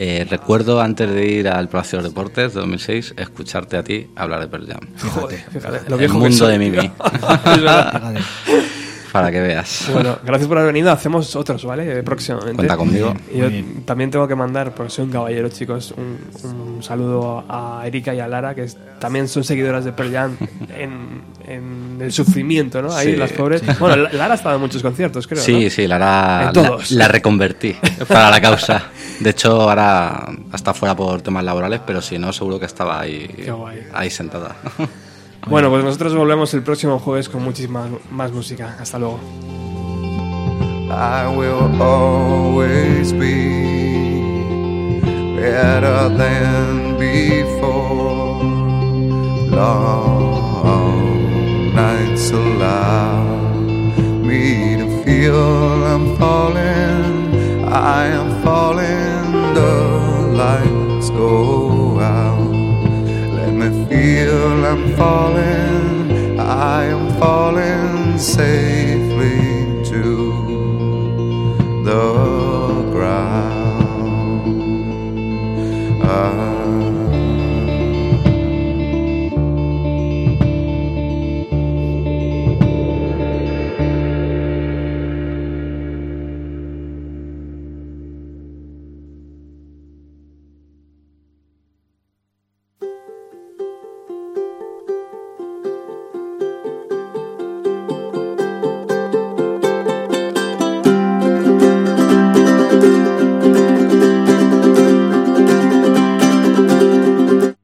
Speaker 5: Eh, recuerdo antes de ir al Palacio de los Deportes de 2006 escucharte a ti hablar de Pearl Jam.
Speaker 4: Joder, fíjate, lo
Speaker 5: El
Speaker 4: que
Speaker 5: mundo
Speaker 4: soy,
Speaker 5: de. Mimi. Para que veas.
Speaker 4: Bueno, gracias por haber venido. Hacemos otros, ¿vale? Próximamente.
Speaker 5: Cuenta conmigo.
Speaker 4: Y yo también tengo que mandar, porque soy un caballero, chicos, un, un saludo a Erika y a Lara, que es- también son seguidoras de Pearl Jam en, en el sufrimiento, ¿no? Ahí,
Speaker 5: Sí,
Speaker 4: las pobres. Bueno, La- Lara ha estado en muchos conciertos, creo.
Speaker 5: Sí,
Speaker 4: ¿no?
Speaker 5: sí, la, la,
Speaker 4: En todos.
Speaker 5: la reconvertí para la causa. De hecho, ahora está fuera por temas laborales, pero si no, seguro que estaba ahí, ahí sentada.
Speaker 4: Bueno, pues nosotros volvemos el próximo jueves con muchísima más música. Hasta luego.
Speaker 7: I will always be better than before. Long nights allow me to feel I'm falling. I am falling. The lights go out. Feel I'm falling. I am falling safely to the ground. I